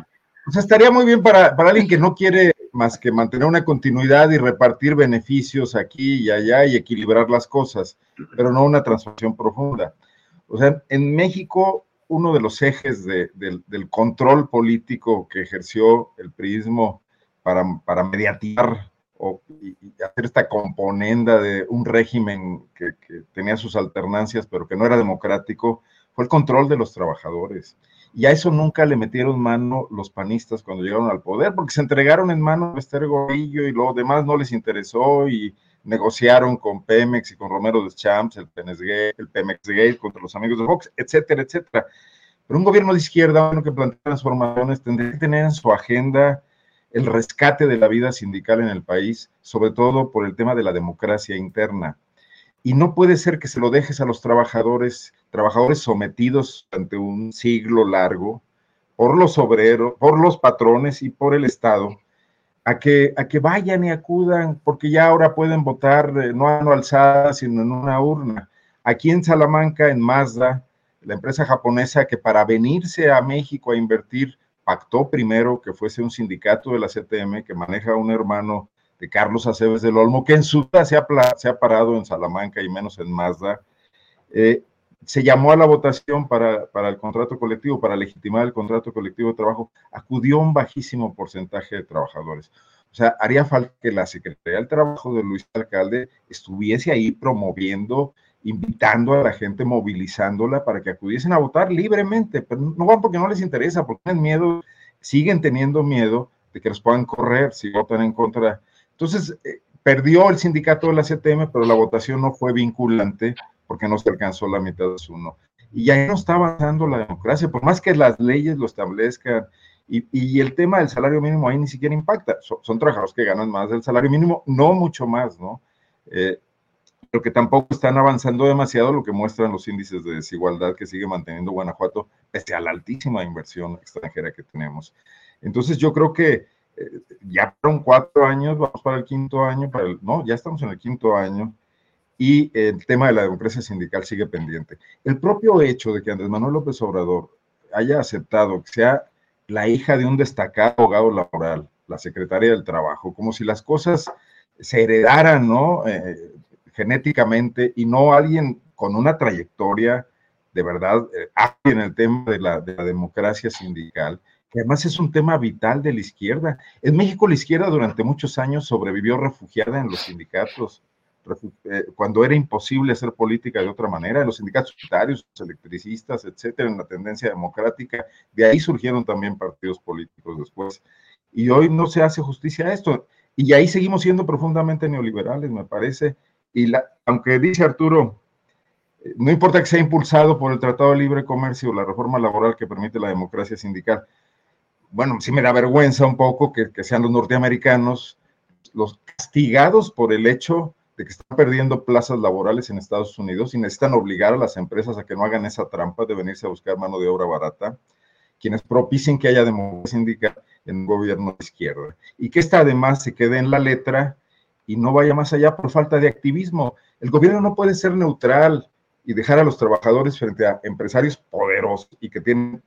O sea, estaría muy bien para, para alguien que no quiere más que mantener una continuidad y repartir beneficios aquí y allá y equilibrar las cosas, pero no una transformación profunda. O sea, en México, uno de los ejes del control político que ejerció el prismo para, para mediatizar o, y, hacer esta componenda de un régimen que, que tenía sus alternancias, pero que no era democrático, fue el control de los trabajadores. Y a eso nunca le metieron mano los panistas cuando llegaron al poder, porque se entregaron en manos de Esther Gordillo y lo demás no les interesó y negociaron con Pemex y con Romero de Champs, el, el Pemex Gate contra los amigos de Fox, etcétera, etcétera. Pero un gobierno de izquierda, bueno, que plantea transformaciones, tendría que tener en su agenda el rescate de la vida sindical en el país, sobre todo por el tema de la democracia interna y no puede ser que se lo dejes a los trabajadores, trabajadores sometidos ante un siglo largo por los obreros, por los patrones y por el Estado, a que, a que vayan y acudan, porque ya ahora pueden votar eh, no a no alzada, sino en una urna. Aquí en Salamanca, en Mazda, la empresa japonesa que para venirse a México a invertir pactó primero que fuese un sindicato de la CTM que maneja un hermano de Carlos Aceves del Olmo, que en su vida se ha, parado en Salamanca y menos en Mazda, eh, se llamó a la votación para, para, el contrato colectivo, para legitimar el contrato colectivo de trabajo, acudió un bajísimo porcentaje de trabajadores. O sea, haría falta que la Secretaría del Trabajo de Luis Alcalde estuviese ahí promoviendo, invitando a la gente, movilizándola para que acudiesen a votar libremente, pero no van porque no les interesa, porque tienen miedo, siguen teniendo miedo de que los puedan correr si votan en contra entonces, eh, perdió el sindicato de la CTM, pero la votación no fue vinculante porque no se alcanzó la mitad de su no. Y ya no está avanzando la democracia, por más que las leyes lo establezcan. Y, el tema del salario mínimo ahí ni siquiera impacta. Son, trabajadores que ganan más del salario mínimo, no mucho más, ¿no? Eh, pero que tampoco están avanzando demasiado, lo que muestran los índices de desigualdad que sigue manteniendo Guanajuato, pese a la altísima inversión extranjera que tenemos. Entonces, yo creo que ya fueron cuatro años, vamos para el quinto año, para el, no, ya estamos en el quinto año, y el tema de la democracia sindical sigue pendiente. El propio hecho de que Andrés Manuel López Obrador haya aceptado que sea la hija de un destacado abogado laboral, la secretaria del Trabajo, como si las cosas se heredaran, ¿no? Eh, genéticamente y no alguien con una trayectoria de verdad eh, en el tema de la, de la democracia sindical además es un tema vital de la izquierda. En México la izquierda durante muchos años sobrevivió refugiada en los sindicatos, eh, cuando era imposible hacer política de otra manera, en los sindicatos unitarios, electricistas, etcétera, en la tendencia democrática. De ahí surgieron también partidos políticos después. Y hoy no se hace justicia a esto. Y ahí seguimos siendo profundamente neoliberales, me parece. Y la, aunque dice Arturo, eh, no importa que sea impulsado por el Tratado de Libre Comercio o la reforma laboral que permite la democracia sindical, bueno, sí me da vergüenza un poco que, sean los norteamericanos los castigados por el hecho de que están perdiendo plazas laborales en Estados Unidos y necesitan obligar a las empresas a que no hagan esa trampa de venirse a buscar mano de obra barata, quienes propicien que haya democracia sindical en un gobierno de izquierda. Y que esta además se quede en la letra y no vaya más allá por falta de activismo. El gobierno no puede ser neutral y dejar a los trabajadores frente a empresarios poderosos y que tienen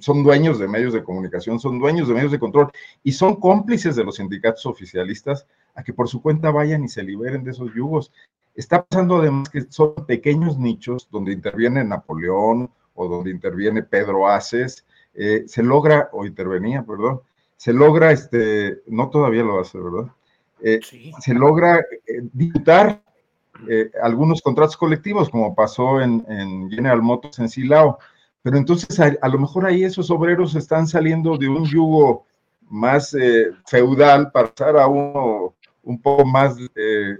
son dueños de medios de comunicación, son dueños de medios de control y son cómplices de los sindicatos oficialistas a que por su cuenta vayan y se liberen de esos yugos. Está pasando además que son pequeños nichos donde interviene Napoleón o donde interviene Pedro Aces, eh, se logra, o intervenía, perdón, se logra, este, no todavía lo hace, ¿verdad? Eh, se logra eh, eh, algunos contratos colectivos, como pasó en, General Motors en Silao. Pero entonces a, lo mejor ahí esos obreros están saliendo de un yugo más eh, feudal para pasar a uno un poco más eh,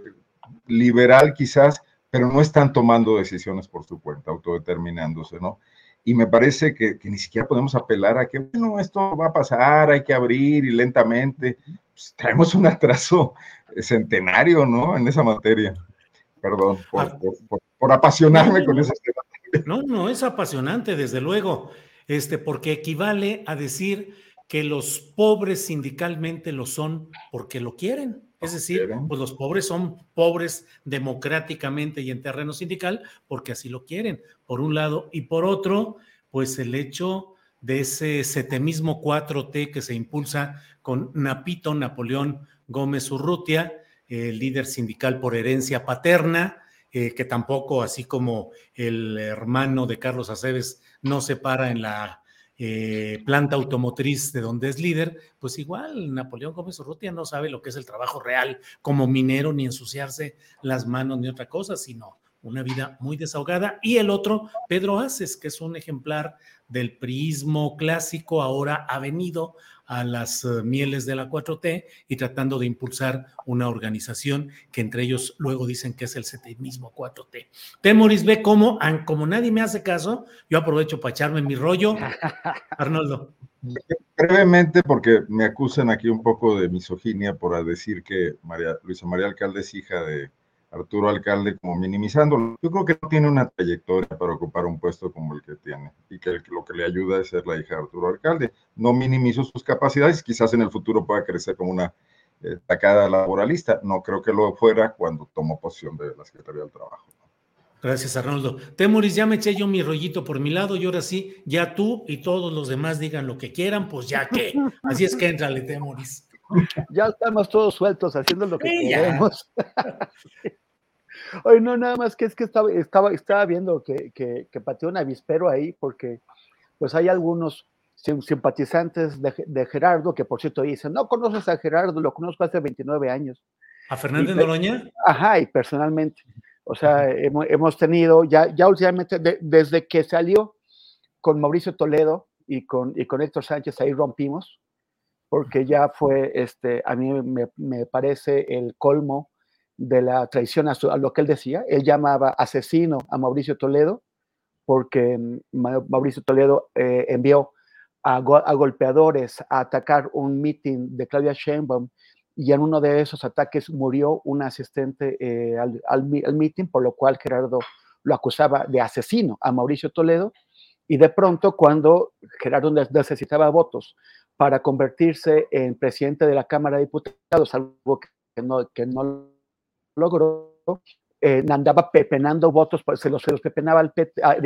liberal quizás, pero no están tomando decisiones por su cuenta, autodeterminándose, ¿no? Y me parece que, ni siquiera podemos apelar a que, bueno, esto va a pasar, hay que abrir y lentamente. Pues, traemos un atraso centenario, ¿no? En esa materia. Perdón por, ah. apasionarme con ese tema. No, no, es apasionante, desde luego, este, porque equivale a decir que los pobres sindicalmente lo son porque lo quieren. Es decir, pues los pobres son pobres democráticamente y en terreno sindical porque así lo quieren, por un lado. Y por otro, pues el hecho de ese setemismo 4T que se impulsa con Napito Napoleón Gómez Urrutia, el líder sindical por herencia paterna, eh, que tampoco, así como el hermano de Carlos Aceves, no se para en la eh, planta automotriz de donde es líder, pues igual Napoleón Gómez Urrutia no sabe lo que es el trabajo real como minero, ni ensuciarse las manos, ni otra cosa, sino una vida muy desahogada. Y el otro, Pedro Aces, que es un ejemplar del prismo clásico, ahora ha venido a las eh, mieles de la 4T y tratando de impulsar una organización que entre ellos luego dicen que es el mismo 4T. Temoris ve cómo, como nadie me hace caso, yo aprovecho para echarme mi rollo. [LAUGHS] Arnoldo. Brevemente, porque me acusan aquí un poco de misoginia por decir que María, Luisa María Alcalde es hija de Arturo Alcalde como minimizándolo. Yo creo que no tiene una trayectoria para ocupar un puesto como el que tiene y que lo que le ayuda es ser la hija de Arturo Alcalde. No minimizo sus capacidades, quizás en el futuro pueda crecer como una eh, tacada laboralista. No creo que lo fuera cuando tomó posición de la Secretaría del Trabajo. Gracias, Arnoldo. Temoris, ya me eché yo mi rollito por mi lado y ahora sí, ya tú y todos los demás digan lo que quieran, pues ya que. Así es que entrale, Temoris. [LAUGHS] Ya estamos todos sueltos haciendo lo que queremos. [LAUGHS] Oye, no, nada más que es que estaba, estaba, estaba viendo que, que, que pateó un avispero ahí, porque pues hay algunos simpatizantes de, Gerardo que por cierto dicen, no conoces a Gerardo, lo conozco hace 29 años. ¿A Fernández Noroña? Ajá, y personalmente. O sea, hemos, tenido, ya, ya últimamente, desde que salió con Mauricio Toledo y con, y con Héctor Sánchez, ahí rompimos, porque ya fue, este, a mí me, me parece el colmo de la traición a, lo que él decía. Él llamaba asesino a Mauricio Toledo porque mm, Mauricio Toledo eh, envió a, golpeadores a atacar un meeting de Claudia Sheinbaum y en uno de esos ataques murió un asistente eh, al, al, meeting, por lo cual Gerardo lo acusaba de asesino a Mauricio Toledo. Y de pronto, cuando Gerardo necesitaba votos para convertirse en presidente de la Cámara de Diputados, algo que no, logró, eh, andaba pepenando votos, pues, se los, se pepenaba al, ah,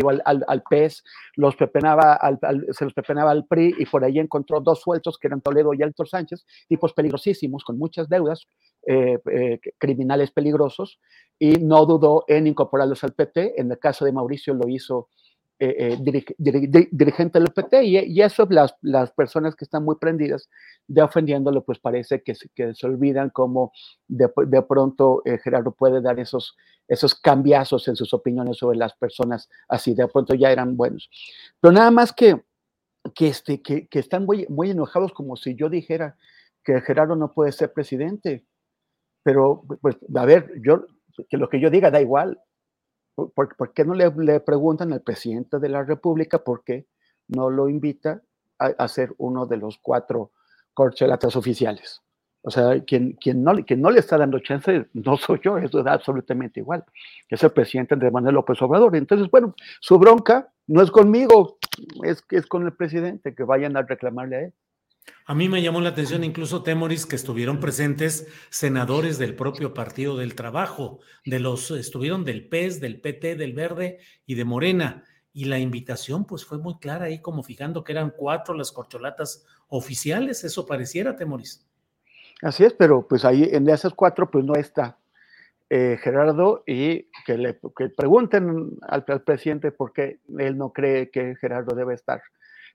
al, PES, los pepenaba al, se los pepenaba al PRI y por ahí encontró dos sueltos que eran Toledo y Alto Sánchez, tipos peligrosísimos, con muchas deudas, eh, eh, criminales peligrosos, y no dudó en incorporarlos al PT. En el caso de Mauricio lo hizo eh, eh dirigente del PT y, eso las, las personas que están muy prendidas de ofendiéndolo, pues parece que, que se olvidan cómo de, de pronto eh, Gerardo puede dar esos, esos cambiazos en sus opiniones sobre las personas así, de pronto ya eran buenos. Pero nada más que, que, este, que, que están muy, muy enojados como si yo dijera que Gerardo no puede ser presidente. Pero, pues, a ver, yo, que lo que yo diga da igual ¿Por, qué no le, preguntan al presidente de la República por qué no lo invita a, ser uno de los cuatro corchelatas oficiales? O sea, quien, quien, no, quien no le está dando chance no soy yo, eso da absolutamente igual, es el presidente de Manuel López Obrador. Entonces, bueno, su bronca no es conmigo, es, es con el presidente, que vayan a reclamarle a él. A mí me llamó la atención incluso Temoris que estuvieron presentes senadores del propio Partido del Trabajo, de los estuvieron del PES, del PT, del Verde y de Morena. Y la invitación pues fue muy clara ahí como fijando que eran cuatro las corcholatas oficiales, eso pareciera Temoris. Así es, pero pues ahí en esas cuatro pues no está eh, Gerardo y que le pregunten al, al, presidente por qué él no cree que Gerardo debe estar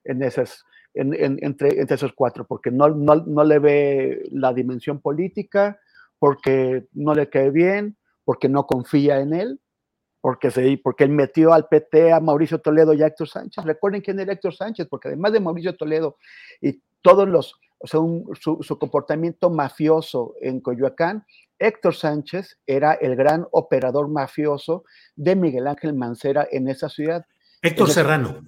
en esas entre, entre esos cuatro, porque no, no, no, le ve la dimensión política, porque no le cae bien, porque no confía en él, porque, se, porque él metió al PT a Mauricio Toledo y a Héctor Sánchez. Recuerden quién era Héctor Sánchez, porque además de Mauricio Toledo y todos los, o sea, su, su, comportamiento mafioso en Coyoacán, Héctor Sánchez era el gran operador mafioso de Miguel Ángel Mancera en esa ciudad. Héctor Serrano.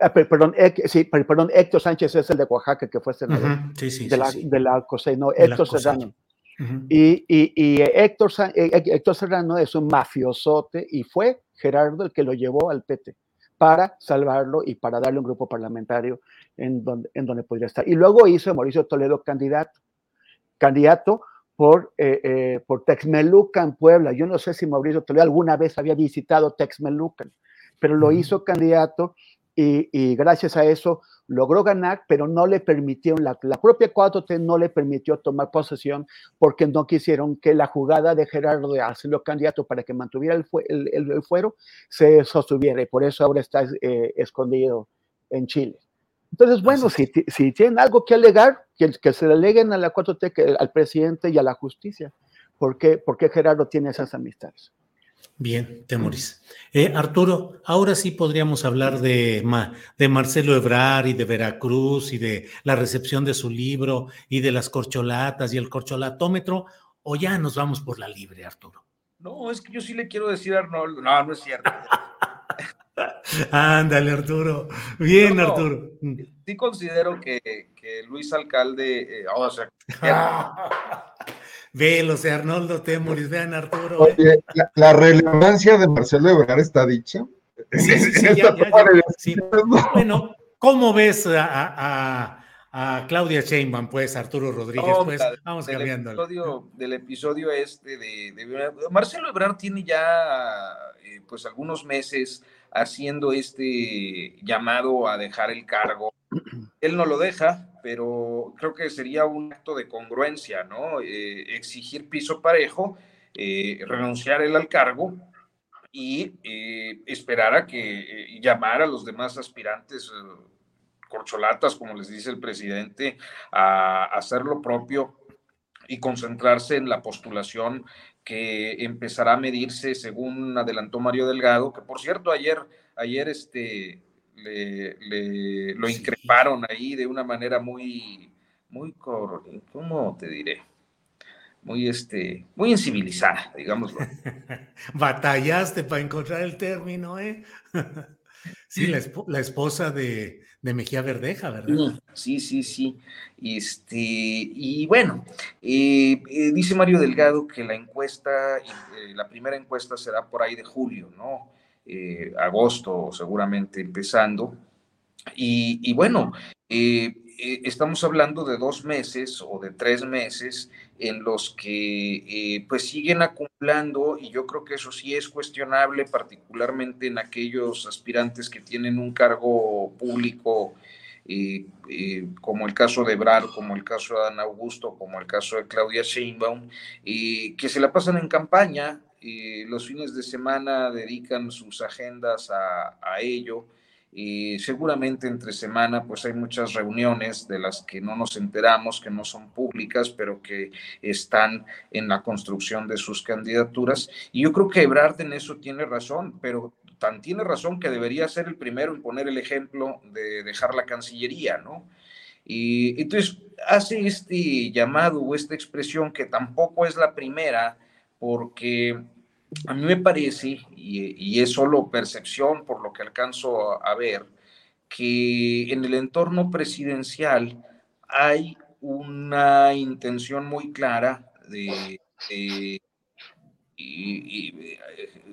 Ah, perdón, sí, perdón, Héctor Sánchez es el de Oaxaca, que fue senador uh -huh. sí, sí, de, la, de la COSEI, no, Héctor Serrano. Uh -huh. y, y, y, Héctor, Héctor Serrano es un mafiosote y fue Gerardo el que lo llevó al PT para salvarlo y para darle un grupo parlamentario en donde, en donde podría estar. Y luego hizo Mauricio Toledo candidato, candidato por, eh, eh, por Texmelucan, Puebla. Yo no sé si Mauricio Toledo alguna vez había visitado Texmelucan, pero lo hizo candidato y, y, gracias a eso logró ganar, pero no le permitieron, la, la, propia 4T no le permitió tomar posesión porque no quisieron que la jugada de Gerardo de hacerlo candidato para que mantuviera el, el, el, el fuero se sostuviera y por eso ahora está eh, escondido en Chile. Entonces, bueno, si, si, tienen algo que alegar, que, que se le aleguen a la 4T, que, al presidente y a la justicia. ¿Por qué, ¿Por qué Gerardo tiene esas amistades? Bien, Temoris. Eh, Arturo, ahora sí podríamos hablar de, de Marcelo Ebrar y de Veracruz y de la recepción de su libro y de las corcholatas y el corcholatómetro, o ya nos vamos por la libre, Arturo. No, es que yo sí le quiero decir a Arnoldo, no, no es cierto. [LAUGHS] Ándale, Arturo. Bien, no, Arturo. Sí considero que, que Luis Alcalde, eh, oh, o sea, [LAUGHS] Velo, sea Arnoldo Temoris, vean Arturo. Oye, la, la, relevancia de Marcelo Ebrard está dicha. Sí, sí, sí, [LAUGHS] ya, ya, sí. Bueno, ¿cómo ves a, a, a, Claudia Sheinbaum, pues, Arturo Rodríguez? No, pues, la, vamos del. Episodio, del episodio este de, de, Marcelo Ebrard tiene ya, eh, pues, algunos meses haciendo este llamado a dejar el cargo. Él no lo deja, pero creo que sería un acto de congruencia, ¿no? Eh, exigir piso parejo, eh, renunciar él al cargo y eh, esperar a que llamar a los demás aspirantes corcholatas, como les dice el presidente, a, hacer lo propio y concentrarse en la postulación que empezará a medirse según adelantó Mario Delgado, que por cierto ayer, ayer este, le, le, lo increparon ahí de una manera muy, muy, ¿cómo te diré? Muy, este, muy incivilizada, digámoslo. [LAUGHS] Batallaste para encontrar el término, ¿eh? [LAUGHS] sí, la, esp la esposa de, de, Mejía Verdeja, ¿verdad? Sí, sí, sí. Este, y bueno, eh, eh, dice Mario Delgado que la encuesta, eh, la primera encuesta será por ahí de julio, ¿no? Eh, agosto seguramente empezando. Y, bueno, eh, eh, estamos hablando de dos meses o de tres meses en los que pues siguen acumulando y yo creo que eso sí es cuestionable, particularmente en aquellos aspirantes que tienen un cargo público. Como el caso de Brar, como el caso de Dan Augusto, como el caso de Claudia Sheinbaum, que se la pasan en campaña, los fines de semana dedican sus agendas a, a ello. Y seguramente entre semana pues hay muchas reuniones de las que no nos enteramos, que no son públicas, pero que están en la construcción de sus candidaturas. Y yo creo que Ebrard en eso tiene razón, pero tan tiene razón que debería ser el primero en poner el ejemplo de dejar la Cancillería, ¿no? Y entonces hace este llamado o esta expresión que tampoco es la primera, porque a mí me parece, y, y, es solo percepción por lo que alcanzo a, a ver, que en el entorno presidencial hay una intención muy clara de, de y, y,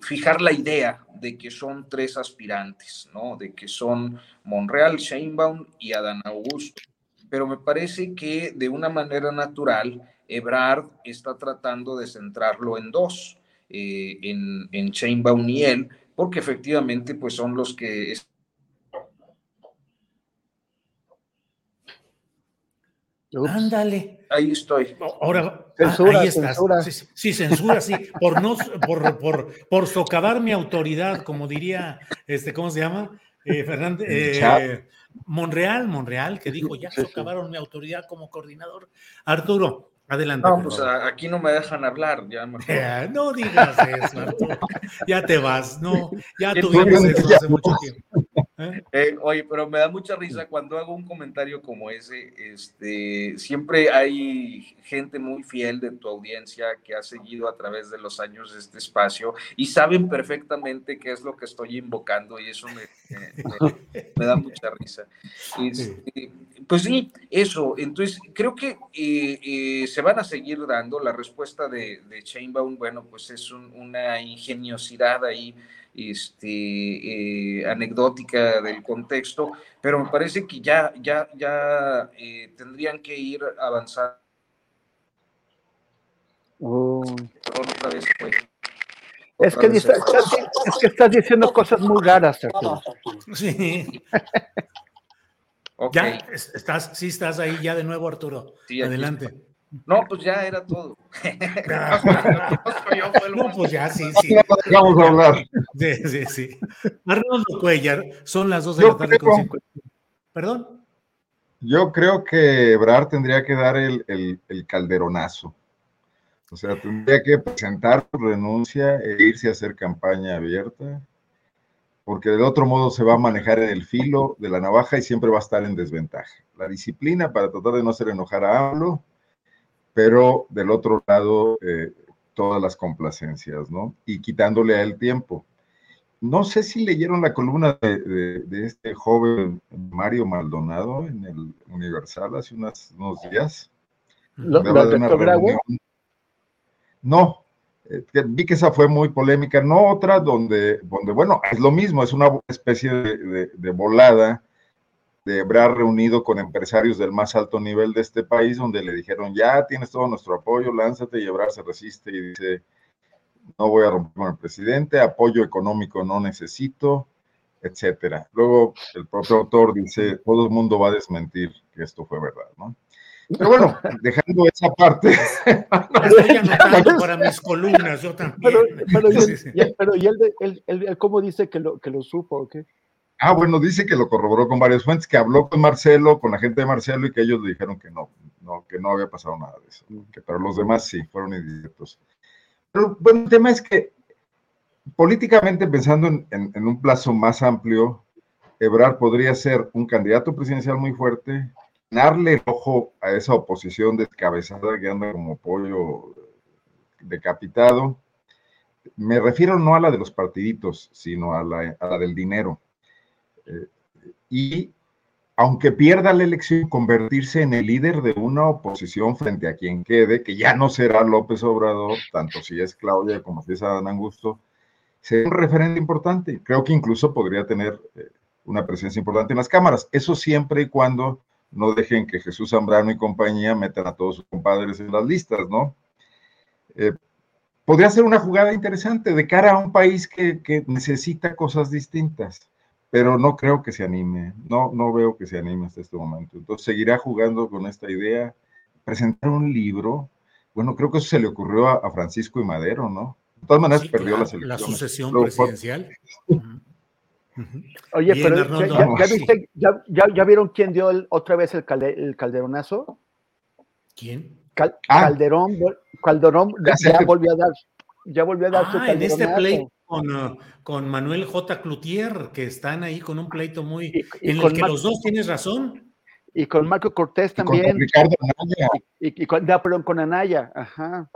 fijar la idea de que son tres aspirantes, ¿no? De que son Monreal, Sheinbaum y Adán Augusto. Pero me parece que de una manera natural, Ebrard está tratando de centrarlo en dos, eh, en, en Sheinbaum y él, porque efectivamente pues son los que. Ándale. Ahí estoy. Ahora, censura, ah, ahí está. censura. Sí, sí, censura, sí. Por, no, por, por, por socavar mi autoridad, como diría, este, ¿cómo se llama? Eh, Fernández. Eh, Monreal, Monreal, que dijo, ya socavaron mi autoridad como coordinador. Arturo, Adelante. No, pues aquí no me dejan hablar, ya [LAUGHS] No digas eso, Arturo. Ya te vas, no, ya tuvimos eso hace mucho tiempo. ¿Eh? Eh, oye, pero me da mucha risa cuando hago un comentario como ese. Este, siempre hay gente muy fiel de tu audiencia que ha seguido a través de los años este espacio y saben perfectamente qué es lo que estoy invocando y eso me, da mucha risa. Este, pues sí, eso. Entonces, creo que eh, se van a seguir dando. La respuesta de, de Chainbound, bueno, pues es una ingeniosidad ahí este, eh, anecdótica del contexto, pero me parece que ya, ya, ya eh, tendrían que ir avanzando. Es, que es que estás diciendo cosas muy raras, Arturo. Sí. [LAUGHS] Ya, estás, sí estás ahí ya de nuevo, Arturo. Adelante. No, pues ya era todo. [LAUGHS] no, pues ya, sí, sí. Vamos a hablar. Sí, sí, sí. Arnoldo Cuellar, son las dos de la tarde con ¿Perdón? Yo creo que Ebrard tendría que dar el, el, calderonazo. O sea, tendría que presentar su renuncia e irse a hacer campaña abierta, porque de otro modo se va a manejar en el filo de la navaja y siempre va a estar en desventaja. La disciplina para tratar de no hacer enojar a AMLO pero del otro lado, eh, todas las complacencias, ¿no? Y quitándole a él tiempo. No sé si leyeron la columna de, este joven Mario Maldonado en el Universal hace unos días. ¿Lo, no, eh, vi que esa fue muy polémica, no otra donde, donde bueno, es lo mismo, es una especie de volada de Ebrard reunido con empresarios del más alto nivel de este país, donde le dijeron, ya tienes todo nuestro apoyo, lánzate, y Ebrard se resiste y dice, no voy a romper con el presidente, apoyo económico no necesito, etcétera. Luego el propio autor dice, todo el mundo va a desmentir que esto fue verdad, ¿no? Pero bueno, dejando esa parte. [LAUGHS] Estoy anotando para mis columnas, yo también. Pero, pero, y, él, él, ¿cómo dice que lo, que lo supo o qué? Ah, bueno, dice que lo corroboró con varias fuentes, que habló con Marcelo, con la gente de Marcelo, y que ellos le dijeron que no, no que no había pasado nada de eso, que para los demás sí, fueron idiotos. Pero bueno, el tema es que políticamente, pensando en, un plazo más amplio, Ebrar podría ser un candidato presidencial muy fuerte, darle el ojo a esa oposición descabezada que anda como pollo decapitado. Me refiero no a la de los partiditos, sino a la, del dinero y aunque pierda la elección, convertirse en el líder de una oposición frente a quien quede, que ya no será López Obrador, tanto si es Claudia como si es Adán Augusto, será un referente importante. Creo que incluso podría tener eh, una presencia importante en las cámaras. Eso siempre y cuando no dejen que Jesús Zambrano y compañía metan a todos sus compadres en las listas, ¿no? Eh, podría ser una jugada interesante de cara a un país que, que necesita cosas distintas pero no creo que se anime, no, no veo que se anime hasta este momento. Entonces seguirá jugando con esta idea, presentar un libro, bueno, creo que eso se le ocurrió a, Francisco y Madero, ¿no? De todas maneras perdió la selección. La sucesión presidencial. [LAUGHS] Oye, pero ya, vieron quién dio otra vez el, calderonazo? ¿Quién? Ah. Calderón, Calderón ya, volvió a dar, ya volvió a dar su ah, en este play con, uh, con, Manuel J. Clutier, que están ahí con un pleito muy. en el que los dos tienes razón. Y con Marco Cortés también. con Ricardo Anaya. Y, con, perdón, con Anaya. Ajá.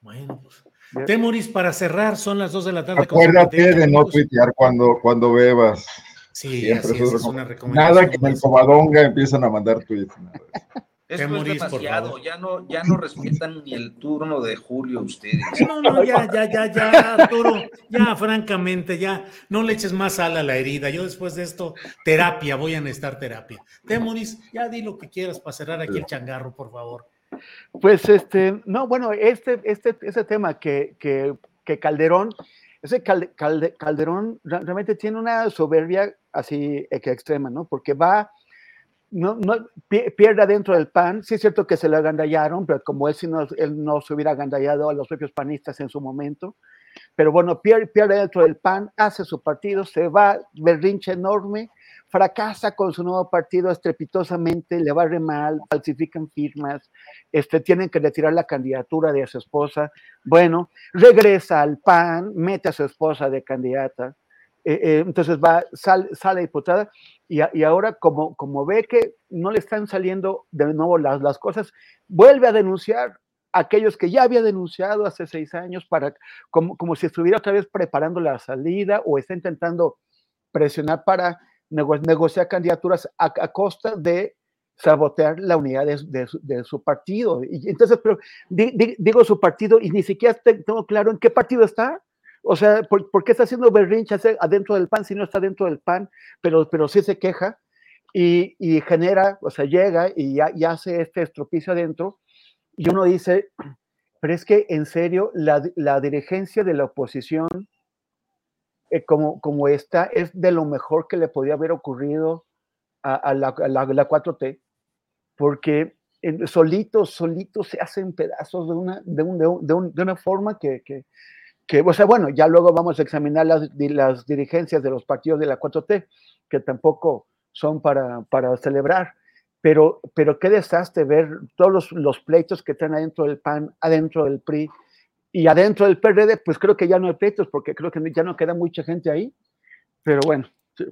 Bueno, pues. Temuris, para cerrar, son las dos de la tarde. Acuérdate de no tuitear cuando, cuando bebas. Sí, así es, es una recomendación. Nada que en el Comadonga empiezan a mandar tweets. Esto es demasiado, ya no, ya no respetan ni el turno de Julio ustedes. No, no, ya, ya, ya, ya, Arturo, ya, francamente, ya, no le eches más sal a la herida. Yo después de esto, terapia, voy a necesitar terapia. Temoris, ya di lo que quieras para cerrar aquí el changarro, por favor. Pues este, no, bueno, este, este, ese tema que, que, que Calderón, ese Calderón realmente tiene una soberbia así extrema, ¿no? Porque va no, no, pierde dentro del PAN. Sí es cierto que se le agandallaron, pero como él, si no, él no se hubiera agandallado a los propios panistas en su momento. Pero bueno, pierde, pierde dentro del PAN, hace su partido, se va, berrinche enorme, fracasa con su nuevo partido estrepitosamente, le va mal, falsifican firmas, este, tienen que retirar la candidatura de su esposa. Bueno, regresa al PAN, mete a su esposa de candidata, eh, eh, entonces va, sale, sale diputada y, y, ahora como, como ve que no le están saliendo de nuevo las, las cosas, vuelve a denunciar a aquellos que ya había denunciado hace seis años para, como, como si estuviera otra vez preparando la salida o está intentando presionar para negociar candidaturas a, costa de sabotear la unidad de, su, partido. Y entonces, digo su partido y ni siquiera tengo claro en qué partido está. O sea, ¿por, ¿por, qué está haciendo berrinche adentro del PAN si no está dentro del PAN, pero, pero sí se queja y, y genera, o sea, llega y ya, ya, hace este estropicio adentro y uno dice, pero es que en serio, la, la dirigencia de la oposición eh, como, como esta es de lo mejor que le podía haber ocurrido a, a, la, a la, la, 4T, porque solitos, solitos se hacen pedazos de una, de un, de un, de un, de una forma que, que, que, o sea, bueno, ya luego vamos a examinar las, las dirigencias de los partidos de la 4T, que tampoco son para, para celebrar, pero, pero qué desastre ver todos los, los pleitos que están adentro del PAN, adentro del PRI, y adentro del PRD, pues creo que ya no hay pleitos, porque creo que ya no queda mucha gente ahí. Pero bueno. Sí.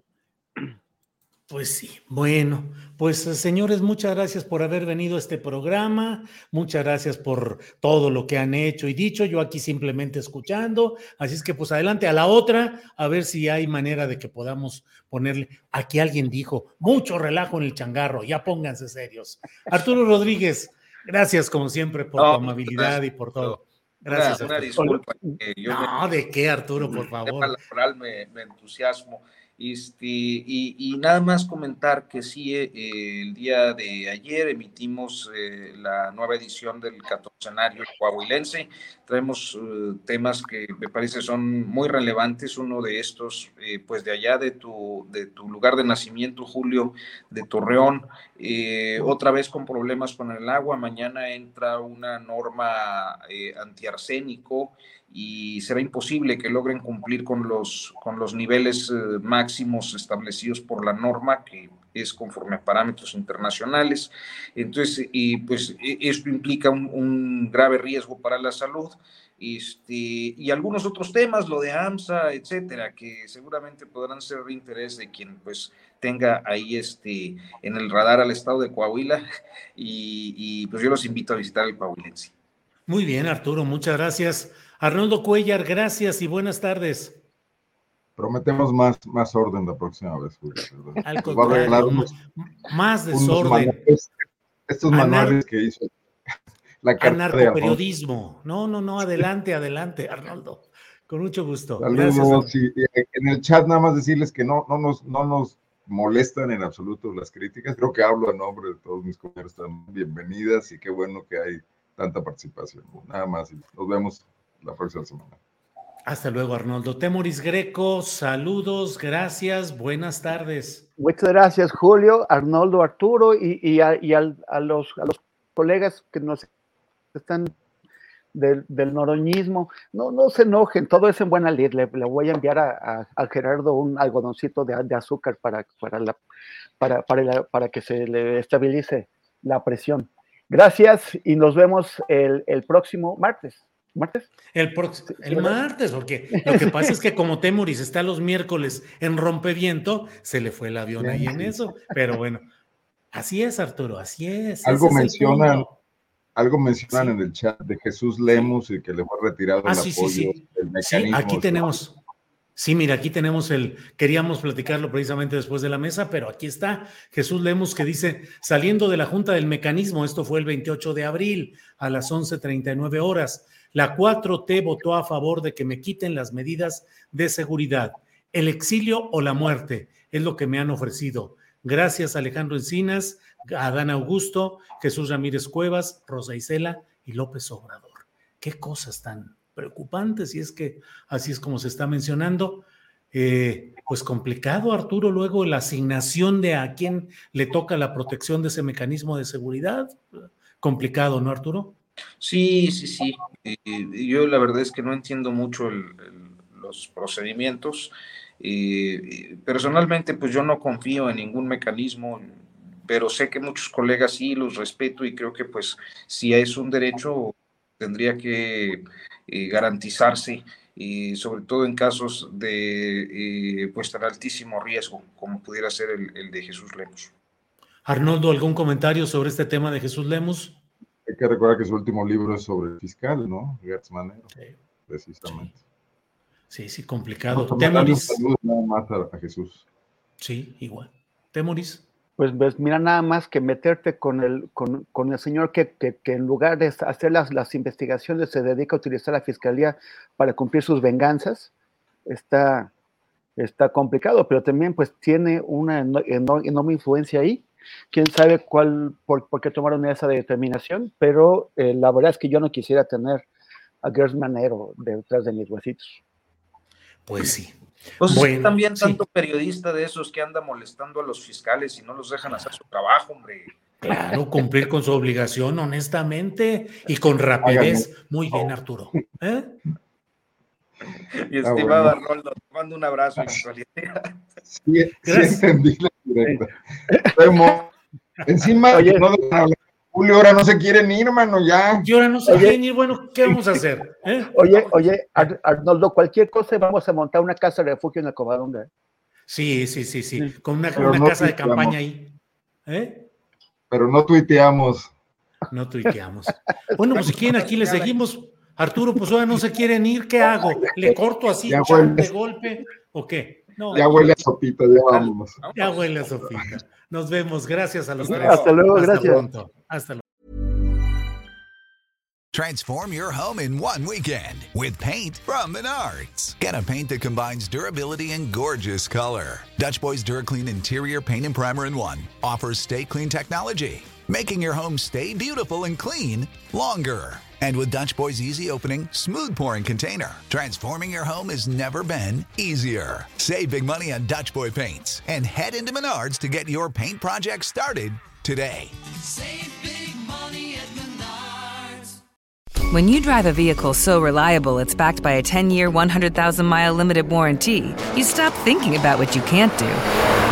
Pues sí, bueno, pues señores, muchas gracias por haber venido a este programa, muchas gracias por todo lo que han hecho y dicho, yo aquí simplemente escuchando, así es que pues adelante a la otra, a ver si hay manera de que podamos ponerle, aquí alguien dijo, mucho relajo en el changarro, ya pónganse serios. Arturo Rodríguez, gracias como siempre por no, tu amabilidad y por todo. Gracias. Una, una disculpa. Yo no, me, ¿de qué, Arturo, por favor? Laboral me, me entusiasmo. Este, y, nada más comentar que sí, eh, el día de ayer emitimos eh, la nueva edición del catorcenario coahuilense. Traemos eh, temas que me parece son muy relevantes. Uno de estos, eh, pues de allá de tu, de tu lugar de nacimiento, Julio, de Torreón, eh, otra vez con problemas con el agua. Mañana entra una norma antiarsénico y será imposible que logren cumplir con los, con los niveles eh, máximos establecidos por la norma, que es conforme a parámetros internacionales. Entonces, y pues e, esto implica un, un grave riesgo para la salud. Este, y algunos otros temas, lo de AMSA, etcétera, que seguramente podrán ser de interés de quien pues tenga ahí este en el radar al estado de Coahuila y, y pues yo los invito a visitar el Coahuilense. Muy bien, Arturo, muchas gracias. Arnoldo Cuellar, gracias y buenas tardes. Prometemos más, más orden la próxima vez, Julio. Al contrario, unos, más desorden. Manuales, estos manuales que hizo [LAUGHS] la Anarcoperiodismo. No, no, no, adelante, adelante, Arnoldo. Con mucho gusto. Saludos, sí, en el chat nada más decirles que no, no, nos, no nos molestan en absoluto las críticas. Creo que hablo a nombre de todos mis compañeros. Están bienvenidas y qué bueno que hay tanta participación. Nada más. Nos vemos la próxima semana. Hasta luego, Arnoldo. Temoris Greco, saludos, gracias, buenas tardes. Muchas gracias, Julio, Arnoldo, Arturo y, y, a, y a, a, los, a, los, colegas que nos están del, del, noroñismo. No, no se enojen, todo es en buena lid. Le, le voy a enviar a, a, Gerardo un algodoncito de, de azúcar para, para, la, para, para, la, para que se le estabilice la presión. Gracias y nos vemos el, el próximo martes. ¿Martes? El, el martes, porque lo que pasa es que como Temuris está los miércoles en rompeviento, se le fue el avión ahí en eso. Pero bueno, así es, Arturo, así es. Algo mencionan, algo mencionan sí. en el chat de Jesús Lemus y que le fue retirado ah, el sí, apoyo sí, sí. del mecanismo. Sí, aquí tenemos. Sí, mira, aquí tenemos el, queríamos platicarlo precisamente después de la mesa, pero aquí está Jesús Lemus que dice, saliendo de la Junta del Mecanismo, esto fue el 28 de abril a las 11.39 horas, la 4T votó a favor de que me quiten las medidas de seguridad. El exilio o la muerte es lo que me han ofrecido. Gracias Alejandro Encinas, Adán Augusto, Jesús Ramírez Cuevas, Rosa Isela y López Obrador. Qué cosas tan preocupantes y es que así es como se está mencionando. Eh, pues complicado, Arturo, luego la asignación de a quién le toca la protección de ese mecanismo de seguridad. Complicado, ¿no, Arturo? Sí, sí, sí. Eh, yo la verdad es que no entiendo mucho el, los procedimientos. Eh, personalmente, pues yo no confío en ningún mecanismo, pero sé que muchos colegas sí los respeto y creo que pues si es un derecho tendría que eh, garantizarse y sobre todo en casos de pues tan altísimo riesgo como pudiera ser el, el de Jesús Lemos. Arnoldo, ¿algún comentario sobre este tema de Jesús Lemos? Hay que recordar que su último libro es sobre el fiscal, ¿no? Gertz Manero, sí. precisamente. Sí, sí, complicado. No, Temoris. Nada más a, a, Jesús. Sí, igual. Temoris. Pues, pues, mira, nada más que meterte con el, con, con el señor que, que, que, en lugar de hacer las, las investigaciones se dedica a utilizar la fiscalía para cumplir sus venganzas, está, está complicado, pero también pues tiene una enorme, enorme influencia ahí quién sabe cuál, por, por, qué tomaron esa determinación, pero eh, la verdad es que yo no quisiera tener a Gers Manero detrás de mis huesitos. Pues sí. Pues bueno, también tanto sí. periodista de esos que anda molestando a los fiscales y no los dejan hacer su trabajo, hombre. Claro, cumplir con su obligación honestamente y con rapidez. Muy bien, Arturo. ¿Eh? Mi estimado ah. Arnoldo, te mando un abrazo. Sí, sí entendí la directa. Encima, Oye, no Julio ahora no se quieren ir, hermano, ya. Y ahora no se oye, quieren ir, bueno, ¿qué vamos a hacer? ¿Eh? Oye, oye, Ar Arnoldo, cualquier cosa vamos a montar una casa de refugio en el Covadonga. Sí, sí, sí, sí, con una, una no casa de campaña ahí. ¿Eh? Pero no tuiteamos. No tuiteamos. Bueno, pues si quieren, aquí le seguimos. Arturo, pues ahora no se quieren ir, ¿qué hago? ¿Le corto así de golpe o qué? No, ya huele a sopita, ya vamos. Ya huele a sopita. Nos vemos, gracias a los tres. Hasta luego, Hasta gracias. Pronto. Hasta luego. Transform your home in one weekend with paint from Menards. Get a paint that combines durability and gorgeous color. Dutch Boys DuraClean Interior Paint and Primer in One offers stay clean technology, making your home stay beautiful and clean longer. And with Dutch Boy's easy opening, smooth pouring container, transforming your home has never been easier. Save big money on Dutch Boy paints and head into Menards to get your paint project started today. Save big money at Menards. When you drive a vehicle so reliable it's backed by a 10 year, 100,000 mile limited warranty, you stop thinking about what you can't do